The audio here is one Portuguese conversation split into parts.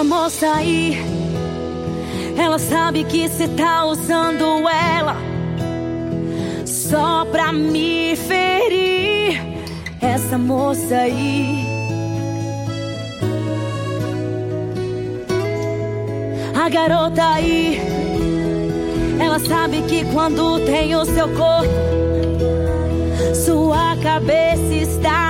Essa moça aí, ela sabe que cê tá usando ela só pra me ferir. Essa moça aí. A garota aí, ela sabe que quando tem o seu corpo, sua cabeça está.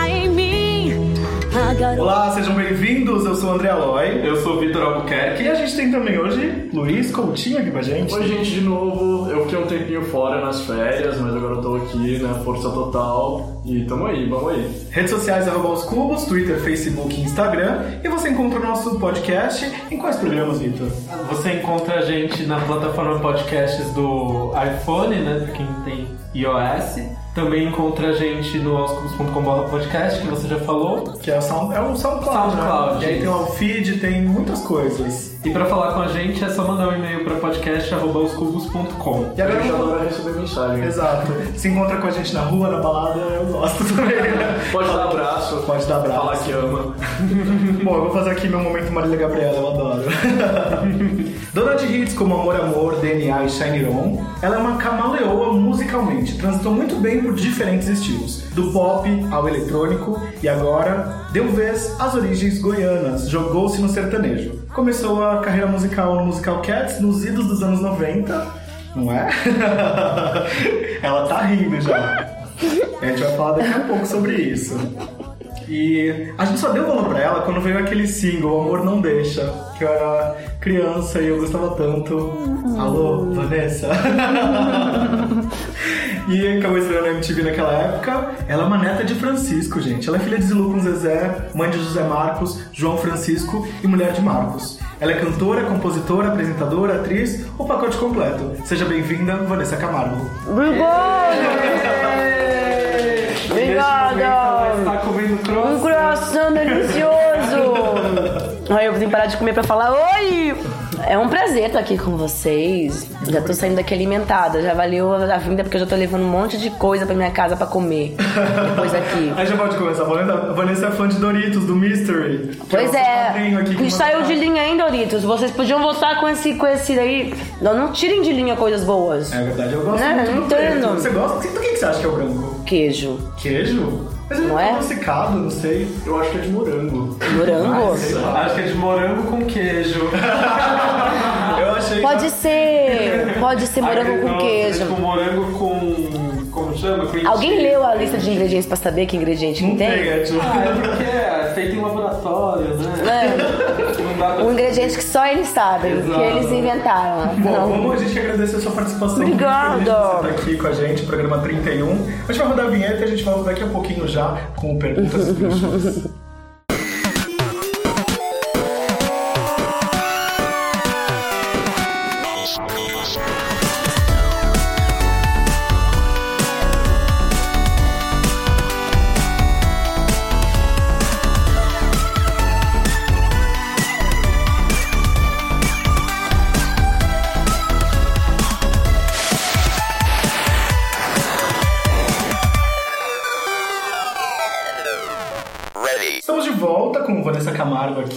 Olá, sejam bem-vindos. Eu sou o André Aloy. Eu sou o Vitor Albuquerque. E a gente tem também hoje Luiz Coutinho aqui com a gente. Oi, gente, de novo. Eu fiquei um tempinho fora nas férias, mas agora eu tô aqui, né? Força total. E tamo aí, vamos aí. Redes sociais, arroba os cubos, Twitter, Facebook e Instagram. E você encontra o nosso podcast em quais programas, Vitor? Você encontra a gente na plataforma podcasts do iPhone, né? Pra quem tem iOS. Também encontra a gente no aoscubos.com.br podcast, que você já falou. Que é o, Sound, é o SoundCloud, SoundCloud, né? E aí tem o feed, tem muitas coisas. E pra falar com a gente é só mandar um e-mail para podcast.oscubos.com. E agora Eu já adoro receber mensagem. Exato. Se encontra com a gente na rua, na balada, eu gosto também. Pode dar abraço. Pode dar abraço. Falar que ama. Bom, eu vou fazer aqui meu momento Marília Gabriela, eu adoro. Dona de hits como Amor Amor, DNA e Shine On, ela é uma camaleoa musicalmente, transitou muito bem por diferentes estilos, do pop ao eletrônico e agora deu vez às origens goianas, jogou-se no sertanejo. Começou a carreira musical no Musical Cats nos idos dos anos 90, não é? ela tá rindo já. A gente vai falar daqui a pouco sobre isso. E a gente só deu valor pra ela quando veio aquele single, Amor Não Deixa, que eu era criança e eu gostava tanto. Alô, Vanessa? e acabou estreando na MTV naquela época. Ela é uma neta de Francisco, gente. Ela é filha de Zilu com Zezé, mãe de José Marcos, João Francisco e mulher de Marcos. Ela é cantora, compositora, apresentadora, atriz, o pacote completo. Seja bem-vinda, Vanessa Camargo. Ela Obrigada! está comendo Um croissant. delicioso! Ai, eu vim parar de comer pra falar oi! É um prazer estar aqui com vocês. Já tô saindo daqui alimentada. Já valeu a vinda porque eu já tô levando um monte de coisa pra minha casa pra comer. Depois daqui. Aí já pode começar. A Vanessa é fã de Doritos, do Mystery. Pois é, com saiu de linha, hein, Doritos? Vocês podiam voltar com esse, com esse aí. Não, não tirem de linha coisas boas. É verdade, eu gosto Né? muito do Entendo. Você gosta? Do que que você acha que é o branco? Queijo. Queijo? Mas ele Não não é? é adocicado, não sei. Eu acho que é de morango. Morango? Acho que é de morango com queijo. Eu achei... Pode ser. Pode ser morango Aquele- com nossa, queijo. Com morango com. Como chama? Alguém leu a lista de ingredientes pra saber que ingrediente Não que tem, tem? é tipo... Ah, é porque é feito em laboratório, né? É. Um ingrediente que só eles sabem, Exato. que eles inventaram. Bom, Não. vamos a gente agradecer a sua participação. De Você tá aqui com a gente, programa 31. A gente vai rodar a vinheta e a gente volta daqui a pouquinho já com perguntas e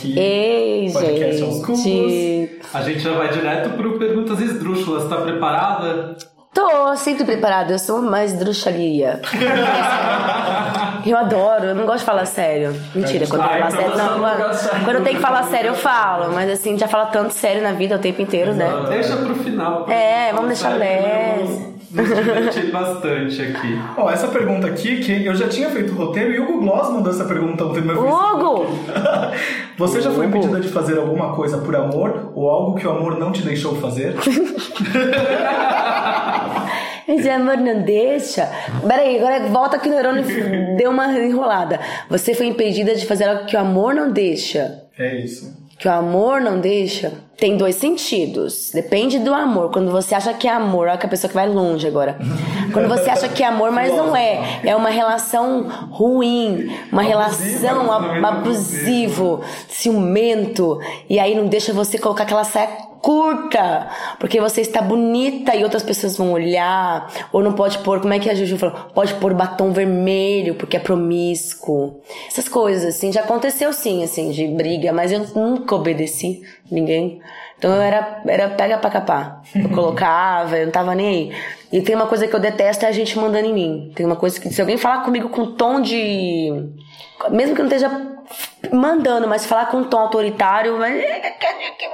aqui. Ei, Podcast aos cubos. gente. A gente já vai direto pro Perguntas Esdrúxulas. Tá preparada? Tô sempre preparada, eu sou mais druxaria. eu adoro, eu não gosto de falar sério. Mentira, quando eu então sério. Não, quando, quando eu tenho que falar sério, eu falo. Mas assim, já fala tanto sério na vida o tempo inteiro, né? Deixa pro final. É, vamos deixar leve. Nos divertir bastante aqui. Ó, essa pergunta aqui, que eu já tinha feito o roteiro e o Hugo Gloss mandou essa pergunta ontem no meu Hugo! Você já foi impedida de fazer alguma coisa por amor ou algo que o amor não te deixou fazer? Esse amor não deixa. Peraí, agora volta que o neurônio deu uma enrolada. Você foi impedida de fazer algo que o amor não deixa. É isso. Que o amor não deixa. Tem dois sentidos. Depende do amor. Quando você acha que é amor, olha que a pessoa que vai longe agora. Quando você acha que é amor, mas não é. É uma relação ruim, uma relação ab- abusivo, ciumento. E aí não deixa você colocar aquela saia curta, porque você está bonita e outras pessoas vão olhar, ou não pode pôr, como é que a Juju falou? Pode pôr batom vermelho porque é promíscuo. Essas coisas assim, já aconteceu sim, assim, de briga, mas eu nunca obedeci ninguém. Então eu era, era pega pra capar. Eu colocava, eu não tava nem aí. E tem uma coisa que eu detesto é a gente mandando em mim. Tem uma coisa que se alguém falar comigo com tom de. Mesmo que não esteja mandando, mas falar com um tom autoritário, mas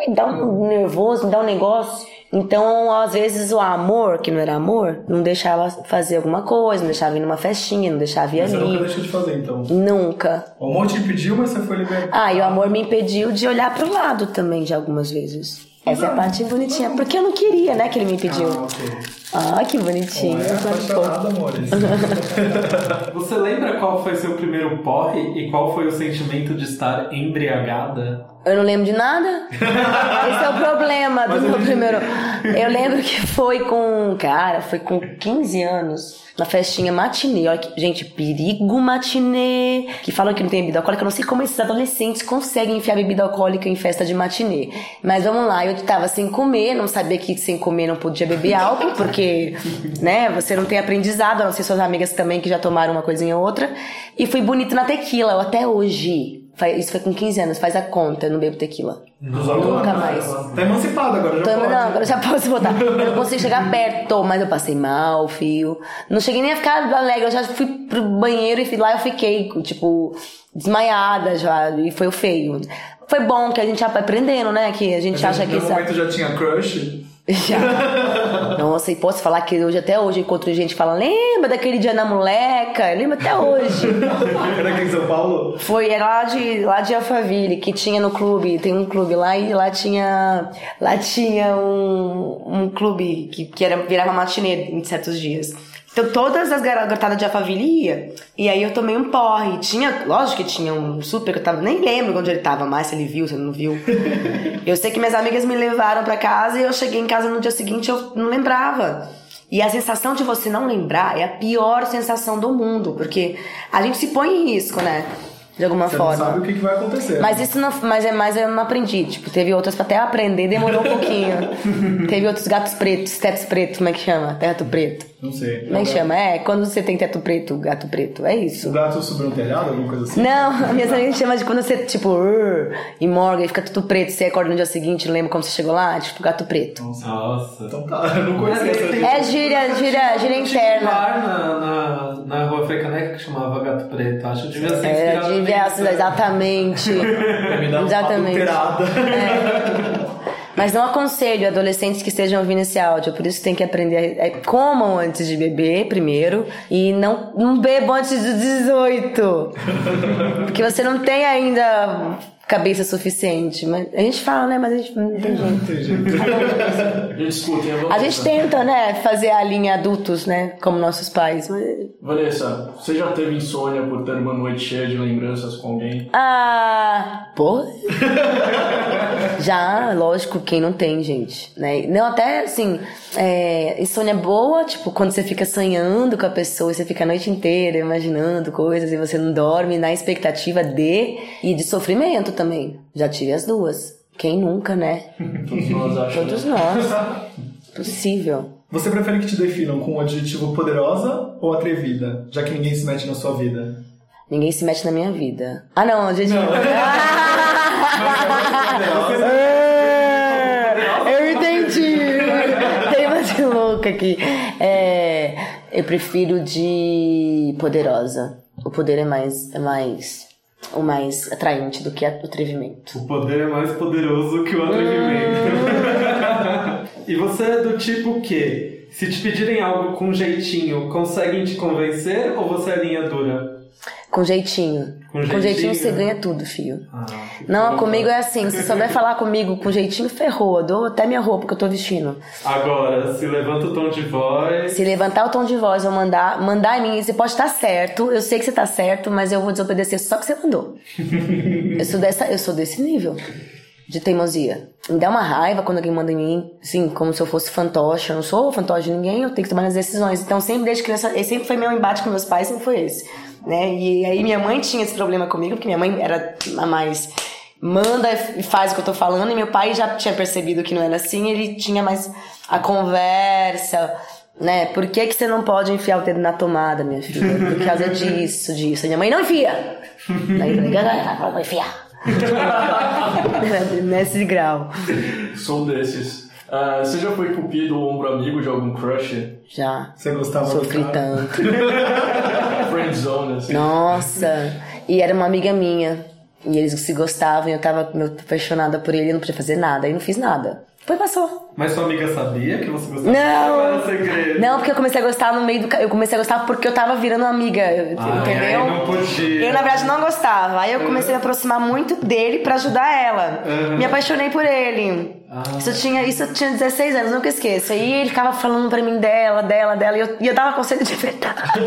me dá um nervoso, me dá um negócio. Então, às vezes, o amor, que não era amor, não deixava fazer alguma coisa, não deixava ir numa festinha, não deixava ir Mas você nunca ali. deixou de fazer, então. Nunca. O amor te impediu, mas você foi liberado. Ah, e o amor me impediu de olhar pro lado também, de algumas vezes. Essa é a parte bonitinha. Porque eu não queria, né, que ele me impediu. Ah, ok. Ah, que bonitinho. É apaixonado, amores. Você lembra qual foi seu primeiro porre e qual foi o sentimento de estar embriagada? Eu não lembro de nada. Esse é o problema do meu primeiro. Eu lembro que foi com. Cara, foi com 15 anos. Na festinha matinê. Olha que, gente, perigo matinê. Que falam que não tem bebida alcoólica. Eu não sei como esses adolescentes conseguem enfiar bebida alcoólica em festa de matinê. Mas vamos lá, eu tava sem comer, não sabia que sem comer não podia beber álcool, porque, né, você não tem aprendizado, a não ser suas amigas também que já tomaram uma coisinha ou outra. E fui bonito na tequila, eu até hoje. Isso foi com 15 anos, faz a conta, eu não bebo tequila. Nunca mais. Tá emancipado agora, já Tô- pode. não, agora já posso botar. Eu não consigo chegar perto, mas eu passei mal, fio. Não cheguei nem a ficar alegre, eu já fui pro banheiro e lá eu fiquei, tipo, desmaiada já. E foi o feio. Foi bom que a gente já vai aprendendo, né? Que a gente acha que No sabe. momento já tinha crush. Já. Nossa, e posso falar que hoje, até hoje, eu encontro gente que fala, lembra daquele dia na moleca? Eu lembro até hoje. Era aqui em São Paulo? Foi era lá de, lá de Alphaville, que tinha no clube, tem um clube lá e lá tinha. Lá tinha um, um clube que, que era, virava matinê em certos dias. Então todas as gar- garotadas de Alphaville ia. E aí eu tomei um porre. Tinha, lógico que tinha um super que eu tava. Nem lembro onde ele tava mais, se ele viu, se ele não viu. eu sei que minhas amigas me levaram pra casa e eu cheguei em casa no dia seguinte eu não lembrava. E a sensação de você não lembrar é a pior sensação do mundo, porque a gente se põe em risco, né? De alguma Você não forma. sabe o que, que vai acontecer. Mas isso não, mas é mais eu não aprendi. Tipo, teve outras pra até aprender, demorou um pouquinho. teve outros gatos pretos, tetos pretos, como é que chama? Teto preto. Não sei. Como é chama? É, quando você tem teto preto, gato preto. É isso. O gato subiu no telhado, alguma coisa assim? Não, a minha amiga chama de quando você, tipo, "Urr", e morga e fica tudo preto, você acorda no dia seguinte, lembra como você chegou lá? Tipo, gato preto. Nossa. Então tá, eu não conhecia essa. É gíria, gíria, gíria Tinha um interna. bar na, na, na rua Frecaneca que chamava Gato Preto. Acho que devia ser É, inspirado nisso. exatamente. Me dá uma Exatamente. adulterada. Mas não aconselho adolescentes que estejam ouvindo esse áudio, por isso tem que aprender. a- Comam antes de beber, primeiro, e não, não bebam antes dos 18. Porque você não tem ainda cabeça suficiente. Mas a gente fala, né? Mas a gente não tem jeito. Não tem jeito. Gente, vou A gente tenta, né, fazer a linha adultos, né? Como nossos pais. Mas... Vanessa, você já teve insônia por ter uma noite cheia de lembranças com alguém? Ah, pô. Já, lógico, quem não tem, gente, né? Não, até assim, é, insônia boa, tipo, quando você fica sonhando com a pessoa, e você fica a noite inteira imaginando coisas e você não dorme na expectativa de e de sofrimento também. Já tive as duas. Quem nunca, né? Todos nós achamos. Todos nós. Possível. Você prefere que te definam com o adjetivo poderosa ou atrevida? Já que ninguém se mete na sua vida. Ninguém se mete na minha vida. Ah, não, gente. Ah, eu entendi. Tem uma de louca aqui. É, eu prefiro de poderosa. O poder é mais, é mais, o mais atraente do que o atrevimento. O poder é mais poderoso que o atrevimento. e você é do tipo que, se te pedirem algo com jeitinho, conseguem te convencer ou você é linha dura? Com jeitinho. Com Com jeitinho, jeitinho? você ganha tudo, filho. Ah, Não, comigo é assim. Se souber falar comigo com jeitinho, ferrou. Eu dou até minha roupa que eu tô vestindo. Agora, se levanta o tom de voz. Se levantar o tom de voz ou mandar, mandar em mim, você pode estar certo. Eu sei que você tá certo, mas eu vou desobedecer só que você mandou. eu sou dessa, eu sou desse nível de teimosia. Me dá uma raiva quando alguém manda em mim, assim, como se eu fosse fantoche. Eu não sou fantoche de ninguém, eu tenho que tomar as decisões. Então, sempre desde criança, esse sempre foi meu embate com meus pais, sempre foi esse. Né? E aí minha mãe tinha esse problema comigo, porque minha mãe era a mais manda e faz o que eu tô falando. E meu pai já tinha percebido que não era assim, ele tinha mais a conversa, né? Por que, que você não pode enfiar o dedo na tomada, minha filha? Por causa disso, disso. Minha mãe não enfia! Daí eu falei, "Gaga, vou enfiar. Nesse grau. Sou desses. Ah, você já foi cupido ou ombro amigo de algum crush? Já. Você gostava do Sofri cara? tanto. Friendzone, assim. Nossa! E era uma amiga minha. E eles se gostavam e eu tava apaixonada por ele e não podia fazer nada. E não fiz nada. Foi, passou. Mas sua amiga sabia que você gostava? Não! Era segredo. Não, porque eu comecei a gostar no meio do. Eu comecei a gostar porque eu tava virando amiga. Ah, entendeu? aí não podia. Eu, na verdade, não gostava. Aí eu comecei a me aproximar muito dele pra ajudar ela. Uhum. Me apaixonei por ele. Ah. Isso, eu tinha, isso eu tinha 16 anos, nunca esqueço. Aí ele ficava falando pra mim dela, dela, dela. E eu, e eu dava conselho de verdade.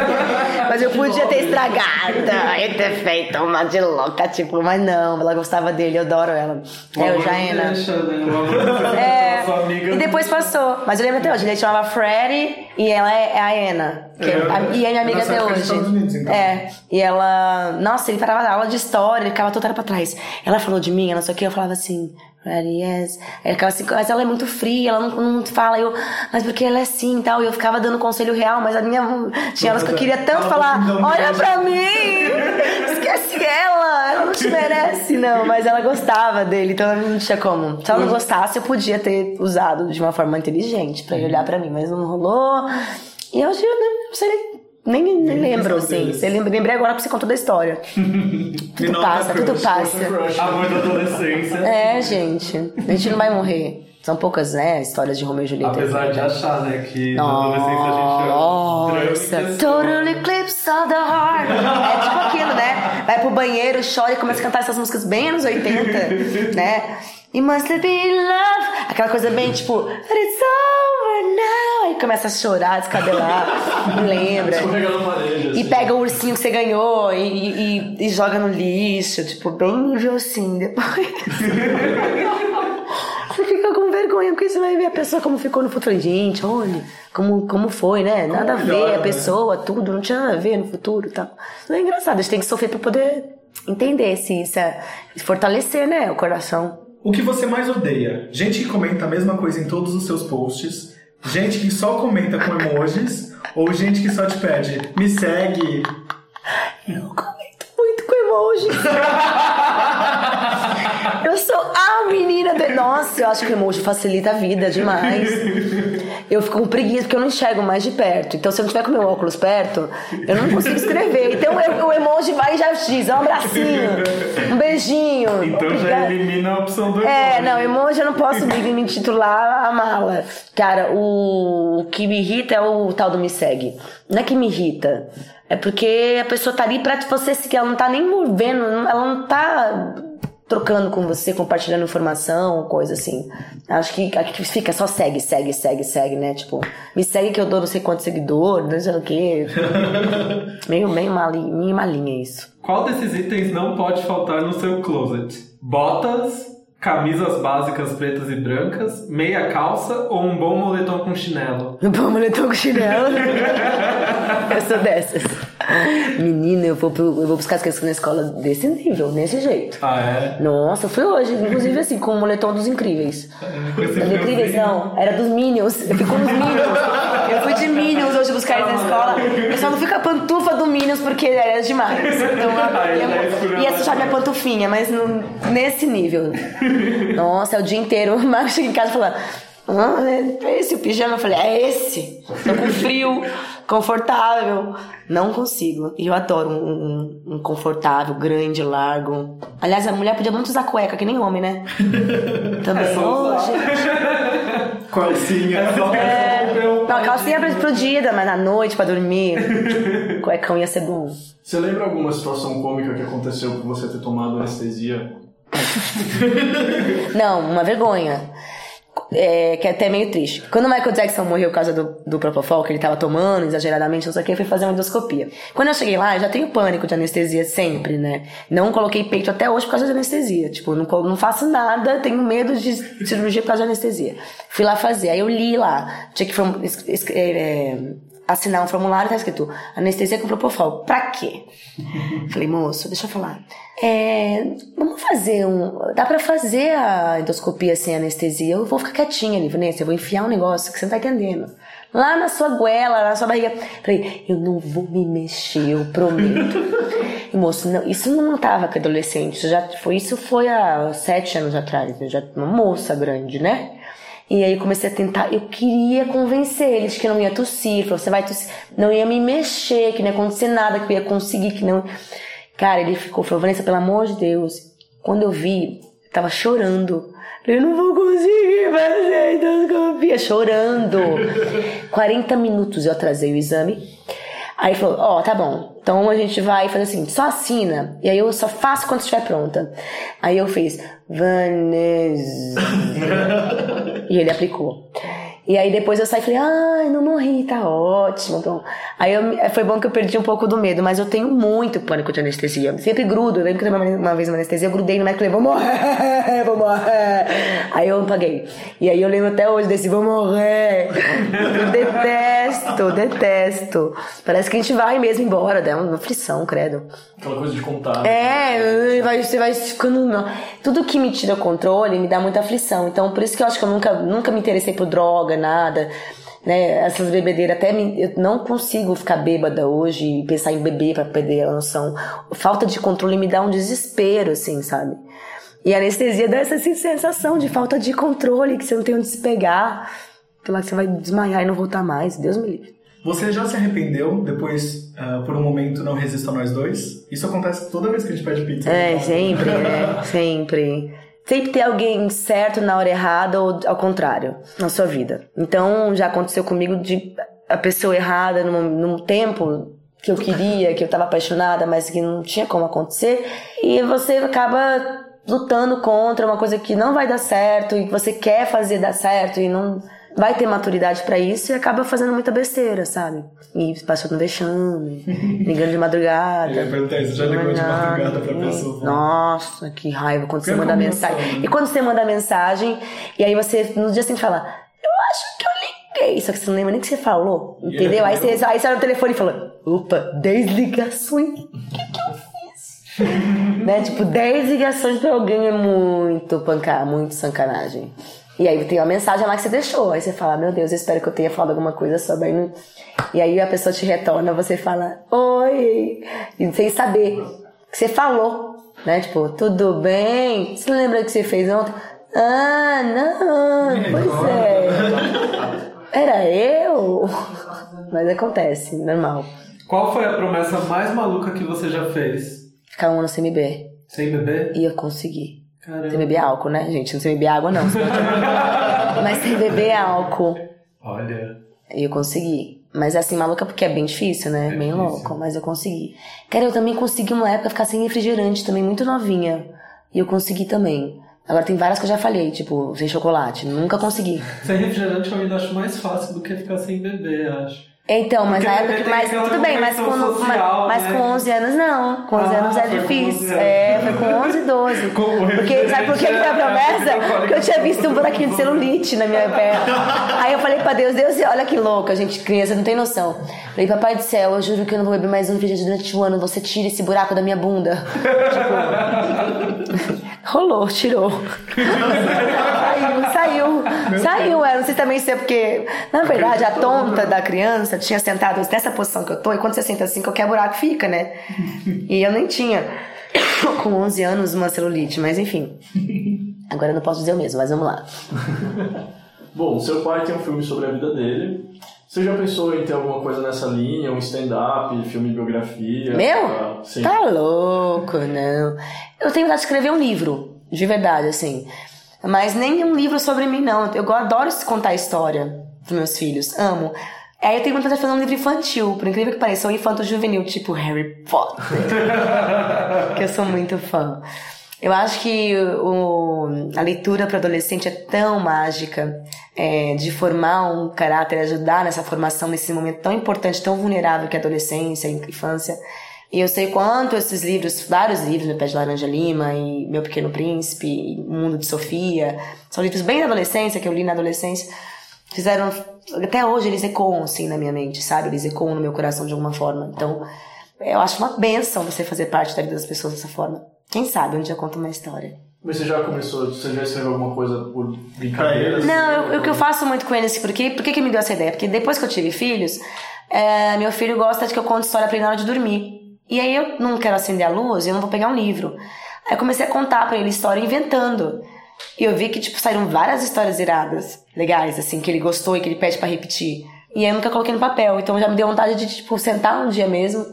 mas eu podia ter estragado. E ter feito uma de louca, tipo, mas não, ela gostava dele, eu adoro ela. É, amor não Jaena. deixa, né? Deixa É, sua amiga. e depois passou. Mas eu lembro até hoje. Ele chamava Freddy e ela é, é a Anna. que é- a- e é minha amiga até hoje. Unidos, então. É. E ela. Nossa, ele parava da aula de história, ele ficava toda hora pra trás. Ela falou de mim, ela não sei o que, eu falava assim. Yes. Ele ficava assim, mas ela é muito fria, ela não, não fala. Eu, mas porque ela é assim e tal. E eu ficava dando conselho real, mas a minha. Tinha horas que eu queria tanto Fala falar: olha pra mim! Esquece ela! Ela não te merece, não. Mas ela gostava dele, então não tinha como. Se ela não gostasse, eu podia ter usado de uma forma inteligente pra ele olhar pra mim, mas não rolou. E hoje eu nem, não sei nem, nem, nem lembro, assim. Você lembra, lembrei agora pra você contar da história. tudo passa, tudo crush, passa. Crush. Amor da adolescência. É, gente. A gente não vai morrer. São poucas, né, histórias de Romeu e Julieta. Apesar de achar, né, que na adolescência a gente Nossa, é um Total Eclipse of the Heart. É tipo aquilo, né? Vai pro banheiro, chora e começa a cantar essas músicas bem anos 80, né? It must be love. Aquela coisa bem tipo, but it's over now. Aí começa a chorar, descabelar. Me lembra. Parede, assim. E pega o ursinho que você ganhou e, e- e joga no lixo, tipo, bem nível assim. Depois. você fica com vergonha, porque você vai ver a pessoa como ficou no futuro. Gente, olha, como, como foi, né? Nada a ver, a né? pessoa, tudo, não tinha nada a ver no futuro e tal. Não é engraçado, a gente tem que sofrer pra poder entender se isso é. fortalecer, né? O coração. O que você mais odeia? Gente que comenta a mesma coisa em todos os seus posts, gente que só comenta com emojis, ou gente que só te pede, me segue. Eu comento muito com emoji. eu sou a menina de. Nossa, eu acho que o emoji facilita a vida demais. Eu fico com preguiça porque eu não enxergo mais de perto. Então, se eu não tiver com meu óculos perto, eu não consigo escrever. Então, eu- o emoji vai e já diz: é um abracinho, um beijinho. Então já elimina a opção do É, emoji. não, emoji eu não posso me, me titular a mala. Cara, o, o que me irrita é o tal do me segue. Não é que me irrita. É porque a pessoa tá ali pra você seguir. Ela não tá nem vendo, ela não tá trocando com você, compartilhando informação, coisa assim. Acho que aqui fica só segue, segue, segue, segue, né? Tipo, me segue que eu dou não sei quanto seguidor, não sei o quê. meio, meio, malinha, meio malinha isso. Qual desses itens não pode faltar no seu closet? Botas, camisas básicas pretas e brancas, meia calça ou um bom moletom com chinelo? Um bom moletom com chinelo. eu sou dessas. Menina, eu vou, pro- eu vou buscar as crianças na escola desse nível, desse jeito. Ah, é? Nossa, eu fui hoje, inclusive assim, com o moletom dos incríveis. Dos incríveis, não, era dos Minions. Eu fui com os Minions. Eu fui de Minions hoje buscar eles na escola. Eu só não fui com a pantufa do Minions porque era demais. Então Aí eu ia, escolheu ia sujar minha pantufinha, mas não- nesse nível. Nossa, é o dia inteiro. O Marcos chega em casa e fala. Ah, é esse o pijama? Eu falei, é esse. Tô com frio, confortável. Não consigo. E eu adoro um, um- um confortável, grande, largo. Aliás, a mulher podia muito usar cueca, que nem homem, né? Também. É usar. gente. Calcinha. É, não, calcinha é explodida, mas na noite pra dormir, cuecão ia ser bom. Você lembra alguma situação cômica que aconteceu por você ter tomado anestesia? Não, uma vergonha. É, que é até meio triste. Quando o Michael Jackson morreu por causa do, do Propofol, que ele tava tomando exageradamente, não sei o que, eu fui fazer uma endoscopia. Quando eu cheguei lá, eu já tenho pânico de anestesia sempre, né? Não coloquei peito até hoje por causa de anestesia. Tipo, não, não faço nada, tenho medo de cirurgia por causa de anestesia. Fui lá fazer, aí eu li lá. Tinha que. es- é, é, assinar um formulário, tá escrito anestesia com propofol. Pra quê? Falei, moço, deixa eu falar. É, vamos fazer um. Dá pra fazer a endoscopia sem anestesia? Eu vou ficar quietinha ali, Vanessa. Eu vou enfiar um negócio que você não tá entendendo. Lá na sua goela, na sua barriga. Falei, eu não vou me mexer, eu prometo. E, moço, não, isso não tava com adolescente. Isso, já, foi, isso foi há sete anos atrás. Eu já uma moça grande, né? E aí eu comecei a tentar, eu queria convencer eles que não ia tossir, falou, você vai tossir, não ia me mexer, que não ia acontecer nada, que eu ia conseguir, que não. Cara, ele ficou, falou, Vanessa, pelo amor de Deus. Quando eu vi, eu tava chorando. Eu não vou conseguir fazer endoscopia, chorando. 40 minutos eu atrasei o exame. Aí falou, ó, oh, tá bom. Então a gente vai fazer assim, só assina. E aí eu só faço quando estiver pronta. Aí eu fiz, Vanessa. e ele aplicou. E aí depois eu saí e falei, ai, não morri, tá ótimo. Então, aí eu, foi bom que eu perdi um pouco do medo, mas eu tenho muito pânico de anestesia. Sempre grudo. Eu lembro que uma, uma vez uma anestesia, eu grudei no médico e falei, vou morrer, vou morrer. Aí eu paguei. E aí eu lembro até hoje desse, vou morrer. Eu detesto, detesto. Parece que a gente vai mesmo embora, dá uma aflição, credo. Aquela coisa de contar. É, vai, você vai ficando. Tudo que me tira o controle me dá muita aflição. Então, por isso que eu acho que eu nunca, nunca me interessei por droga, nada. Né? Essas bebedeiras, até me, eu não consigo ficar bêbada hoje e pensar em beber para perder a noção. Falta de controle me dá um desespero, assim, sabe? E a anestesia dá essa sensação de falta de controle, que você não tem onde se pegar. Pela que você vai desmaiar e não voltar mais. Deus me livre. Você já se arrependeu depois, uh, por um momento, não resista a nós dois? Isso acontece toda vez que a gente pede pizza. É, sempre, né? sempre. Sempre tem alguém certo na hora errada ou ao contrário na sua vida. Então já aconteceu comigo de a pessoa errada num, num tempo que eu queria, que eu tava apaixonada, mas que não tinha como acontecer. E você acaba lutando contra uma coisa que não vai dar certo e que você quer fazer dar certo e não vai ter maturidade para isso e acaba fazendo muita besteira, sabe? E passou no vexame, ligando de madrugada. Eu ia perguntar isso, já ligou de madrugada pra pessoa. Nossa, que raiva quando você manda mensagem. E quando você manda mensagem, e aí você no dia seguinte fala, eu acho que eu liguei. Só que você não lembra nem o que você falou, entendeu? Aí você, aí você olha no telefone e fala, opa, 10 ligações. O que, que eu fiz? né? Tipo, 10 ligações pra alguém é muito pancar, muito sacanagem. E aí tem uma mensagem lá que você deixou. Aí você fala, meu Deus, eu espero que eu tenha falado alguma coisa sobre. E aí a pessoa te retorna, você fala, oi, e sem saber que você falou, né? Tipo, tudo bem? Você lembra que você fez ontem? Ah, não, pois é. Era eu? Mas acontece, normal. Qual foi a promessa mais maluca que você já fez? Ficar um ano sem beber. Sem beber? E eu consegui. Caramba. Sem beber álcool, né, gente? Não sem beber água, não. Mas sem beber álcool. Olha. E eu consegui. Mas assim, maluca porque é bem difícil, né? É bem difícil. louco, mas eu consegui. Cara, eu também consegui uma época ficar sem refrigerante, também muito novinha. E eu consegui também. Agora tem várias que eu já falhei, tipo, sem chocolate. Nunca consegui. Sem refrigerante eu ainda acho mais fácil do que ficar sem beber, acho. Então, mas na época que. Mas tudo bem, mas com, social, mas, né? com 11 anos não. Com 11 ah, anos é difícil. É, foi com 11 e 12. Porque, sabe por que foi a promessa? Porque eu tinha visto um buraquinho de celulite na minha perna. Aí eu falei pra Deus, Deus, olha que louca, gente, criança, não tem noção. Falei, papai do céu, eu juro que eu não vou beber mais um refrigerante durante o ano, você tira esse buraco da minha bunda. tipo. Rolou, tirou. saiu, saiu. Saiu, é. Não sei também se é porque, na verdade, a tonta da criança tinha sentado nessa posição que eu tô, e quando você senta assim, qualquer buraco fica, né? E eu nem tinha, com 11 anos, uma celulite, mas enfim. Agora eu não posso dizer o mesmo, mas vamos lá. Bom, seu pai tem um filme sobre a vida dele. Você já pensou em ter alguma coisa nessa linha, um stand-up, filme biografia? Meu? Pra... Tá louco, não. Eu tenho vontade de escrever um livro, de verdade, assim. Mas nem um livro sobre mim, não. Eu adoro contar história pros meus filhos, amo. Aí eu tenho vontade de fazer um livro infantil, por incrível que pareça, um infanto juvenil, tipo Harry Potter. que eu sou muito fã. Eu acho que o, a leitura para adolescente é tão mágica é, de formar um caráter, ajudar nessa formação nesse momento tão importante, tão vulnerável que é a adolescência, a infância. E eu sei quanto esses livros, vários livros, Meu Pé de Laranja Lima e Meu Pequeno Príncipe, e Mundo de Sofia, são livros bem da adolescência, que eu li na adolescência, fizeram até hoje eles ecoam assim na minha mente, sabe? Eles ecoam no meu coração de alguma forma. Então, eu acho uma benção você fazer parte da vida das pessoas dessa forma. Quem sabe um dia conta uma história. Mas você já começou, você já escreveu alguma coisa por brincadeira? Não, eu- o que eu faço muito com eles, porque, por que que me deu essa ideia? Porque depois que eu tive filhos, é, meu filho gosta de que eu conte história pra ele na hora de dormir. E aí eu não quero acender a luz, eu não vou pegar um livro. Aí eu comecei a contar pra ele história inventando. E eu vi que, tipo, saíram várias histórias iradas, legais, assim, que ele gostou e que ele pede pra repetir. E aí eu nunca coloquei no papel, então já me deu vontade de, tipo, sentar um dia mesmo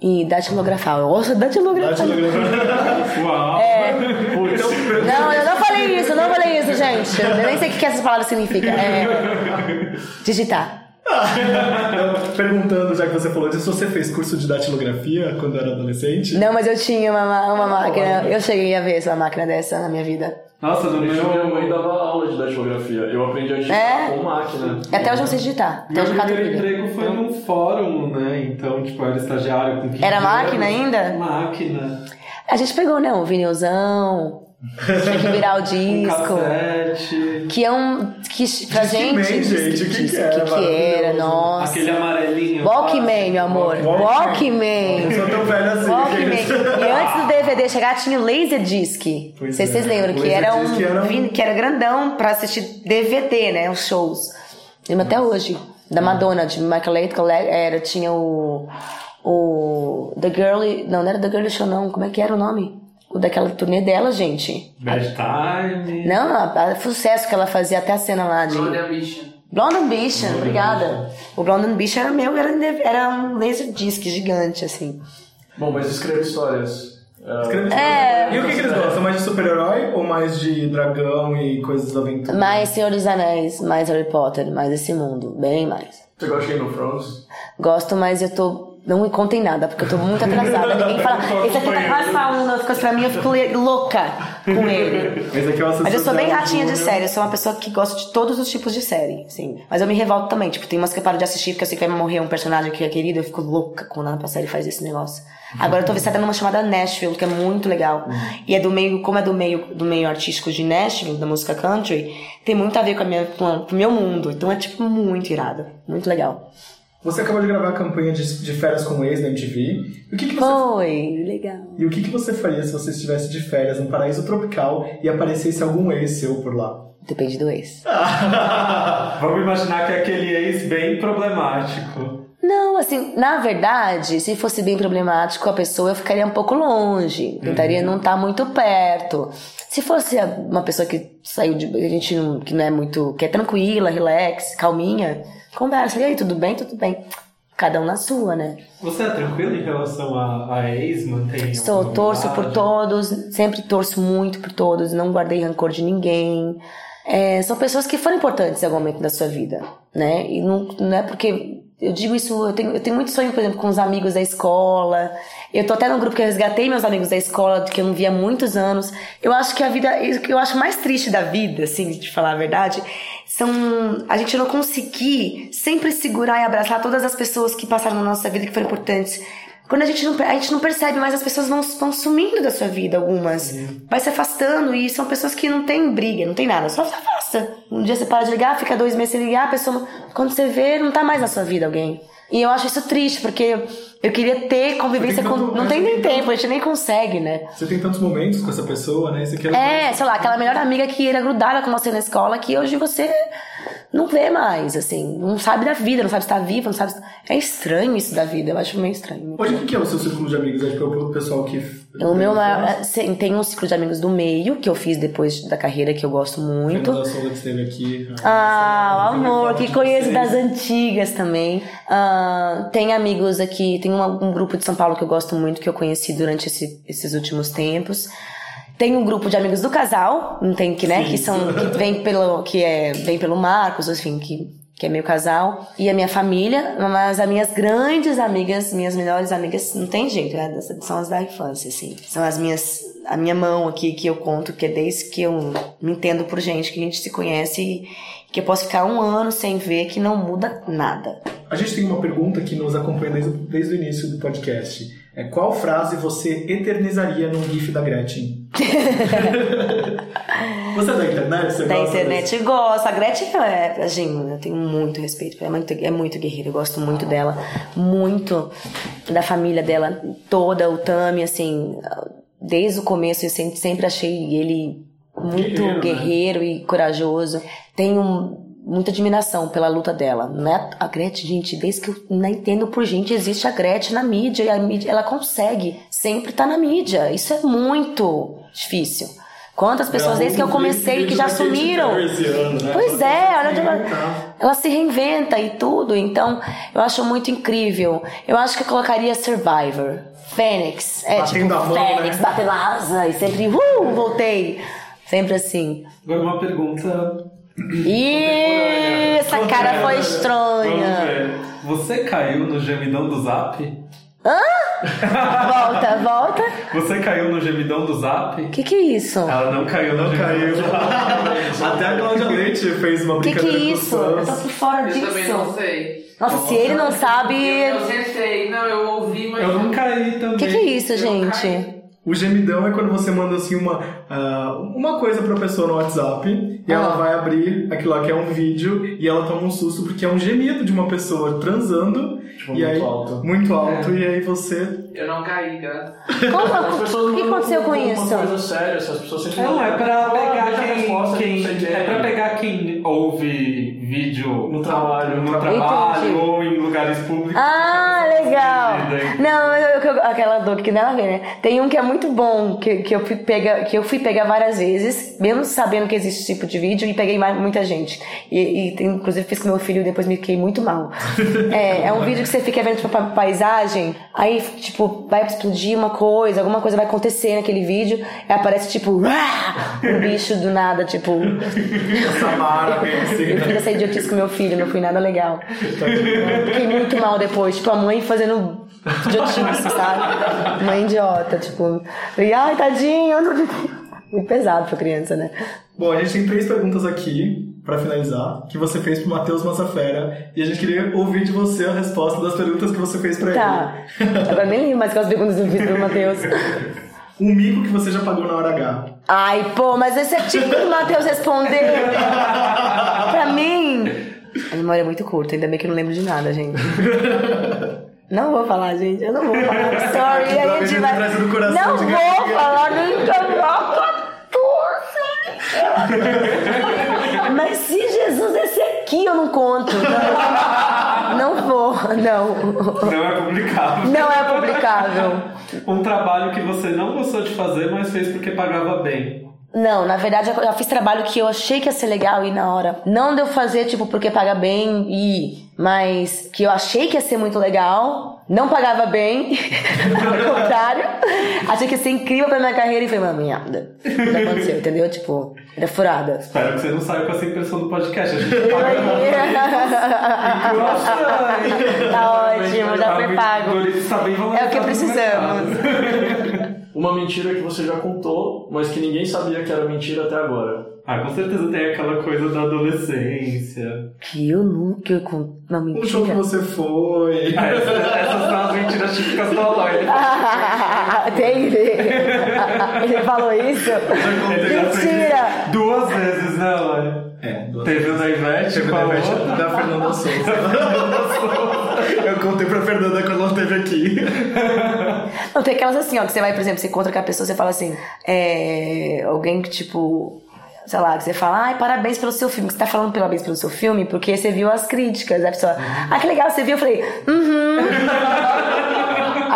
e datilografar. Nossa, datilografar. Uau! É. Não, eu não falei isso, eu não falei isso, gente. Eu nem sei o que essas palavras significam. É. Digitar. Eu, perguntando, já que você falou disso, você fez curso de datilografia quando era adolescente? Não, mas eu tinha uma, ma- uma máquina. Eu cheguei a ver essa máquina dessa na minha vida. Nossa, no Minha minha mãe meu, dava aula de datilografia. Eu aprendi a digitar É? com máquina. Até hoje eu não sei digitar. Até meu hoje eu faço primeiro emprego foi num fórum, né? Então, tipo, eu era estagiário com 15 Era máquina anos. ainda? Máquina. A gente pegou, né? Um vinilzão. Tinha que virar o Um disco. cassete. Que é um. Que pra Discman, gente. gente, o que que era? que, que era? Nossa. Aquele amarelinho. Walkman, meu amor. Walkman. Walkman. Eu sou tão velho assim. Walkman. E antes do DVD chegar, tinha o Pois sei se é. vocês lembram, que era um era um- que era grandão pra assistir DVD, né? Os shows. Lembro até hoje. Da Madonna, de Michael Leitco, era, tinha o. O. The Girl. Não, não era The Girl Show, não. Como é que era o nome? O daquela turnê dela, gente. Bad Time. Não, não, o sucesso que ela fazia até a cena lá de. Blonde Ambition. Blonde Ambition, obrigada. O Blonde Ambition era meu, era, era um Laserdisc gigante, assim. Bom, mas escreva histórias. Escreve- É. E o que, que eles gostam? Mais de super-herói ou mais de dragão e coisas aventuras? Mais Senhor dos Anéis, mais Harry Potter, mais esse mundo, bem mais. Você gosta de Game of Thrones? Gosto, mas eu tô. Não me contem nada, porque eu tô muito atrasada. Ninguém fala. Esse aqui tá quase falando as coisas pra mim, eu fico louca com ele. Esse aqui é assessor Mas eu sou bem ratinha de Júnior. série, eu sou uma pessoa que gosta de todos os tipos de série, sim. Mas eu me revolto também, tipo, tem umas que eu paro de assistir porque eu sei que vai morrer um personagem que é querido, eu fico louca quando a série faz esse negócio. Agora eu tô viciada numa chamada Nashville, que é muito legal. E é do meio, como é do meio, do meio artístico de Nashville, da música country, tem muito a ver com, a minha, com, a- com o meu mundo. Então é, tipo, muito irado. Muito legal. Você acabou de gravar a campanha de, de férias com o ex da MTV. E o que, que você Foi, legal. E o que, que você faria se você estivesse de férias num paraíso tropical e aparecesse algum ex seu por lá? Depende do ex. Vamos imaginar que é aquele ex bem problemático. Não, assim, na verdade, se fosse bem problemático a pessoa, eu ficaria um pouco longe. Tentaria não estar muito perto. Se fosse uma pessoa que saiu de. A gente não, que não é muito. que é tranquila, relax, calminha, conversa. E aí, tudo bem? Tudo bem. Cada um na sua, né? Você é tranquilo em relação a, a ex? Mantém Estou, alguma torço por todos, sempre torço muito por todos, não guardei rancor de ninguém. É, são pessoas que foram importantes em algum momento da sua vida, né? E não, não é porque. Eu digo isso, eu tenho, eu tenho muito sonho, por exemplo, com os amigos da escola. Eu tô até num grupo que eu resgatei meus amigos da escola, que eu não via há muitos anos. Eu acho que a vida. O que eu acho mais triste da vida, assim, de falar a verdade, são a gente não conseguir sempre segurar e abraçar todas as pessoas que passaram na nossa vida que foram importantes. Quando a gente não, a gente não percebe, mas as pessoas vão, vão sumindo da sua vida, algumas. Vai se afastando e são pessoas que não tem briga, não tem nada, só se afasta. Um dia você para de ligar, fica dois meses sem ligar, a pessoa, quando você vê, não tá mais na sua vida alguém. E eu acho isso triste, porque eu queria ter convivência com. Não tem nem tempo, a gente nem consegue, né? Você tem tantos momentos com essa pessoa, né? Isso aqui É, sei lá, aquela melhor amiga que era grudada com você na escola, que hoje você não vê mais, assim, não sabe da vida, não sabe se tá viva, não sabe se... É estranho isso da vida, eu acho meio estranho. Hoje, o que é o seu círculo de amigos? É o pessoal que. O meu maior, sim, tem um ciclo de amigos do meio, que eu fiz depois da carreira, que eu gosto muito. Fernanda Sola que esteve aqui. Ah, o amor, que conheço das antigas também. Ah, tem amigos aqui, tem uma- um grupo de São Paulo que eu gosto muito, que eu conheci durante esse- esses últimos tempos. Tem um grupo de amigos do casal, não tem que, né, que são que vem pelo que é vem pelo Marcos, enfim, que que é meu casal e a minha família, mas as minhas grandes amigas, minhas melhores amigas, não tem jeito, né? são as da infância, assim. São as minhas a minha mão aqui que eu conto que é desde que eu me entendo por gente, que a gente se conhece e que eu posso ficar um ano sem ver que não muda nada. A gente tem uma pergunta que nos acompanha desde, desde o início do podcast. É qual frase você eternizaria num GIF da Gretchen? você é da internet? Você Da gosta internet gosta. A Gretchen é, assim, eu tenho muito respeito. Ela é muito, é muito guerreira. Eu gosto muito dela. Muito da família dela toda. O Tami, assim, desde o começo eu sempre, sempre achei ele muito Guerreiro, né? guerreiro e corajoso. Tenho muita admiração pela luta dela. Não é a Gretchen, gente, desde que eu não entendo por gente, existe a Gretchen na mídia e a mídia, ela consegue sempre estar na mídia. Isso é muito difícil. Quantas pessoas desde que eu comecei que já sumiram? né? Pois é, olha onde ela, ela se reinventa e tudo. Então, eu acho muito incrível. Eu acho que eu colocaria Survivor. Fênix. É Batendo tipo a mão, Fênix, né? batendo a asa e sempre, uh, voltei. Sempre assim. Agora uma pergunta. Ih, essa cara foi Vamos estranha. ver. Você caiu no gemidão do zap? Volta, volta. Você caiu no gemidão do zap? O que que é isso? Ela não caiu Não caiu. Até a Cláudia Leite fez uma O que que é brincadeira com os isso? Eu tô por fora Eu também não disso. sei. Nossa, se ele não sabe. Eu sempre sei. Não, eu ouvi, mas. Eu não caí também. O que que é isso, Eu gente? O gemidão é quando você manda assim uma, ah, uma coisa pra pessoa no WhatsApp e ela Ah. vai abrir aquilo lá que é um vídeo e ela toma um susto porque é um gemido de uma pessoa transando Tipo, e muito aí, alto. Muito alto e aí você. Eu não caí, cara. Como- As pessoas o que aconteceu com uma isso? coisa séria, assim, as pessoas sempre Não, é pra Ah, pegar quem, resposta, quem- é pra pegar quem ouve vídeo No trabalho. no trabalho ou em lugares públicos. Ah, legal. Não, eu, eu- aquela dor que nada a ver, né? Tem um que é muito bom, que, que, eu fui pegar, que eu fui pegar várias vezes, mesmo sabendo que existe esse tipo de vídeo, e peguei mais, muita gente. E, e inclusive fiz com meu filho e depois me fiquei muito mal. É, é um vídeo que você fica vendo tipo, a paisagem, aí, tipo, vai explodir uma coisa, alguma coisa vai acontecer naquele vídeo, aí aparece, tipo, um bicho do nada, tipo. Samara, bem assim, Eu fiz né? essa idiotice com meu filho, não fui nada legal. Fiquei muito mal depois, tipo, a mãe fazendo idiotice, sabe? Mãe idiota, tipo, falei, ai, tadinho. Muito pesado pra criança, né? Bom, a gente tem três perguntas aqui pra finalizar que você fez pro Matheus Massafera e a gente queria ouvir de você a resposta das perguntas que você fez pra Tá. Agora nem lembro mais quais perguntas eu fiz pro Matheus. ele. Um mico que você já pagou na hora H. Ai, pô, mas esse é tipo o Matheus responder. pra mim. A memória é muito curta, ainda bem que eu não lembro de nada, gente. Não vou falar, gente. Eu não vou falar. Sorry, Que a gente vai. do Não vou gatinha. falar nunca. Mas se Jesus esse aqui, eu não conto. Não, não vou, não. Não é publicável. Não é publicável. Um trabalho que você não gostou de fazer, mas fez porque pagava bem. Não, na verdade eu já fiz trabalho que eu achei que ia ser legal e na hora. Não deu fazer, tipo, porque paga bem e. Mas que eu achei que ia ser muito legal. Não pagava bem. Ao contrário. Achei que ia ser incrível pra minha carreira e foi uma merda. O que aconteceu, entendeu? Tipo, era furada. Espero que você não saia com essa impressão do podcast. A gente paga bastante. tá ótimo, já foi pago. É o que precisamos. Uma mentira que você já contou, mas que ninguém sabia que era mentira até agora. Ah, com certeza tem aquela coisa da adolescência. Que eu nunca. eu con- Não, Um show que mentira. você foi. Ah, essas, essas são as mentiras típicas do Aloy. Tem Ele falou isso? Ele Mentira! Duas vezes, né, Aloy? É, do Teve o da Ivete Teve com a da Ivete outra. da Fernanda Souza. Eu contei pra Fernanda quando ela esteve aqui. Não, tem aquelas assim, ó, que você vai, por exemplo, você encontra com a pessoa, você fala assim, é. Alguém que, tipo. Sei lá, que você fala, ai, parabéns pelo seu filme. Que você tá falando parabéns pelo seu filme porque você viu as críticas. A pessoa, ah, que legal, você viu? Eu falei, uhum.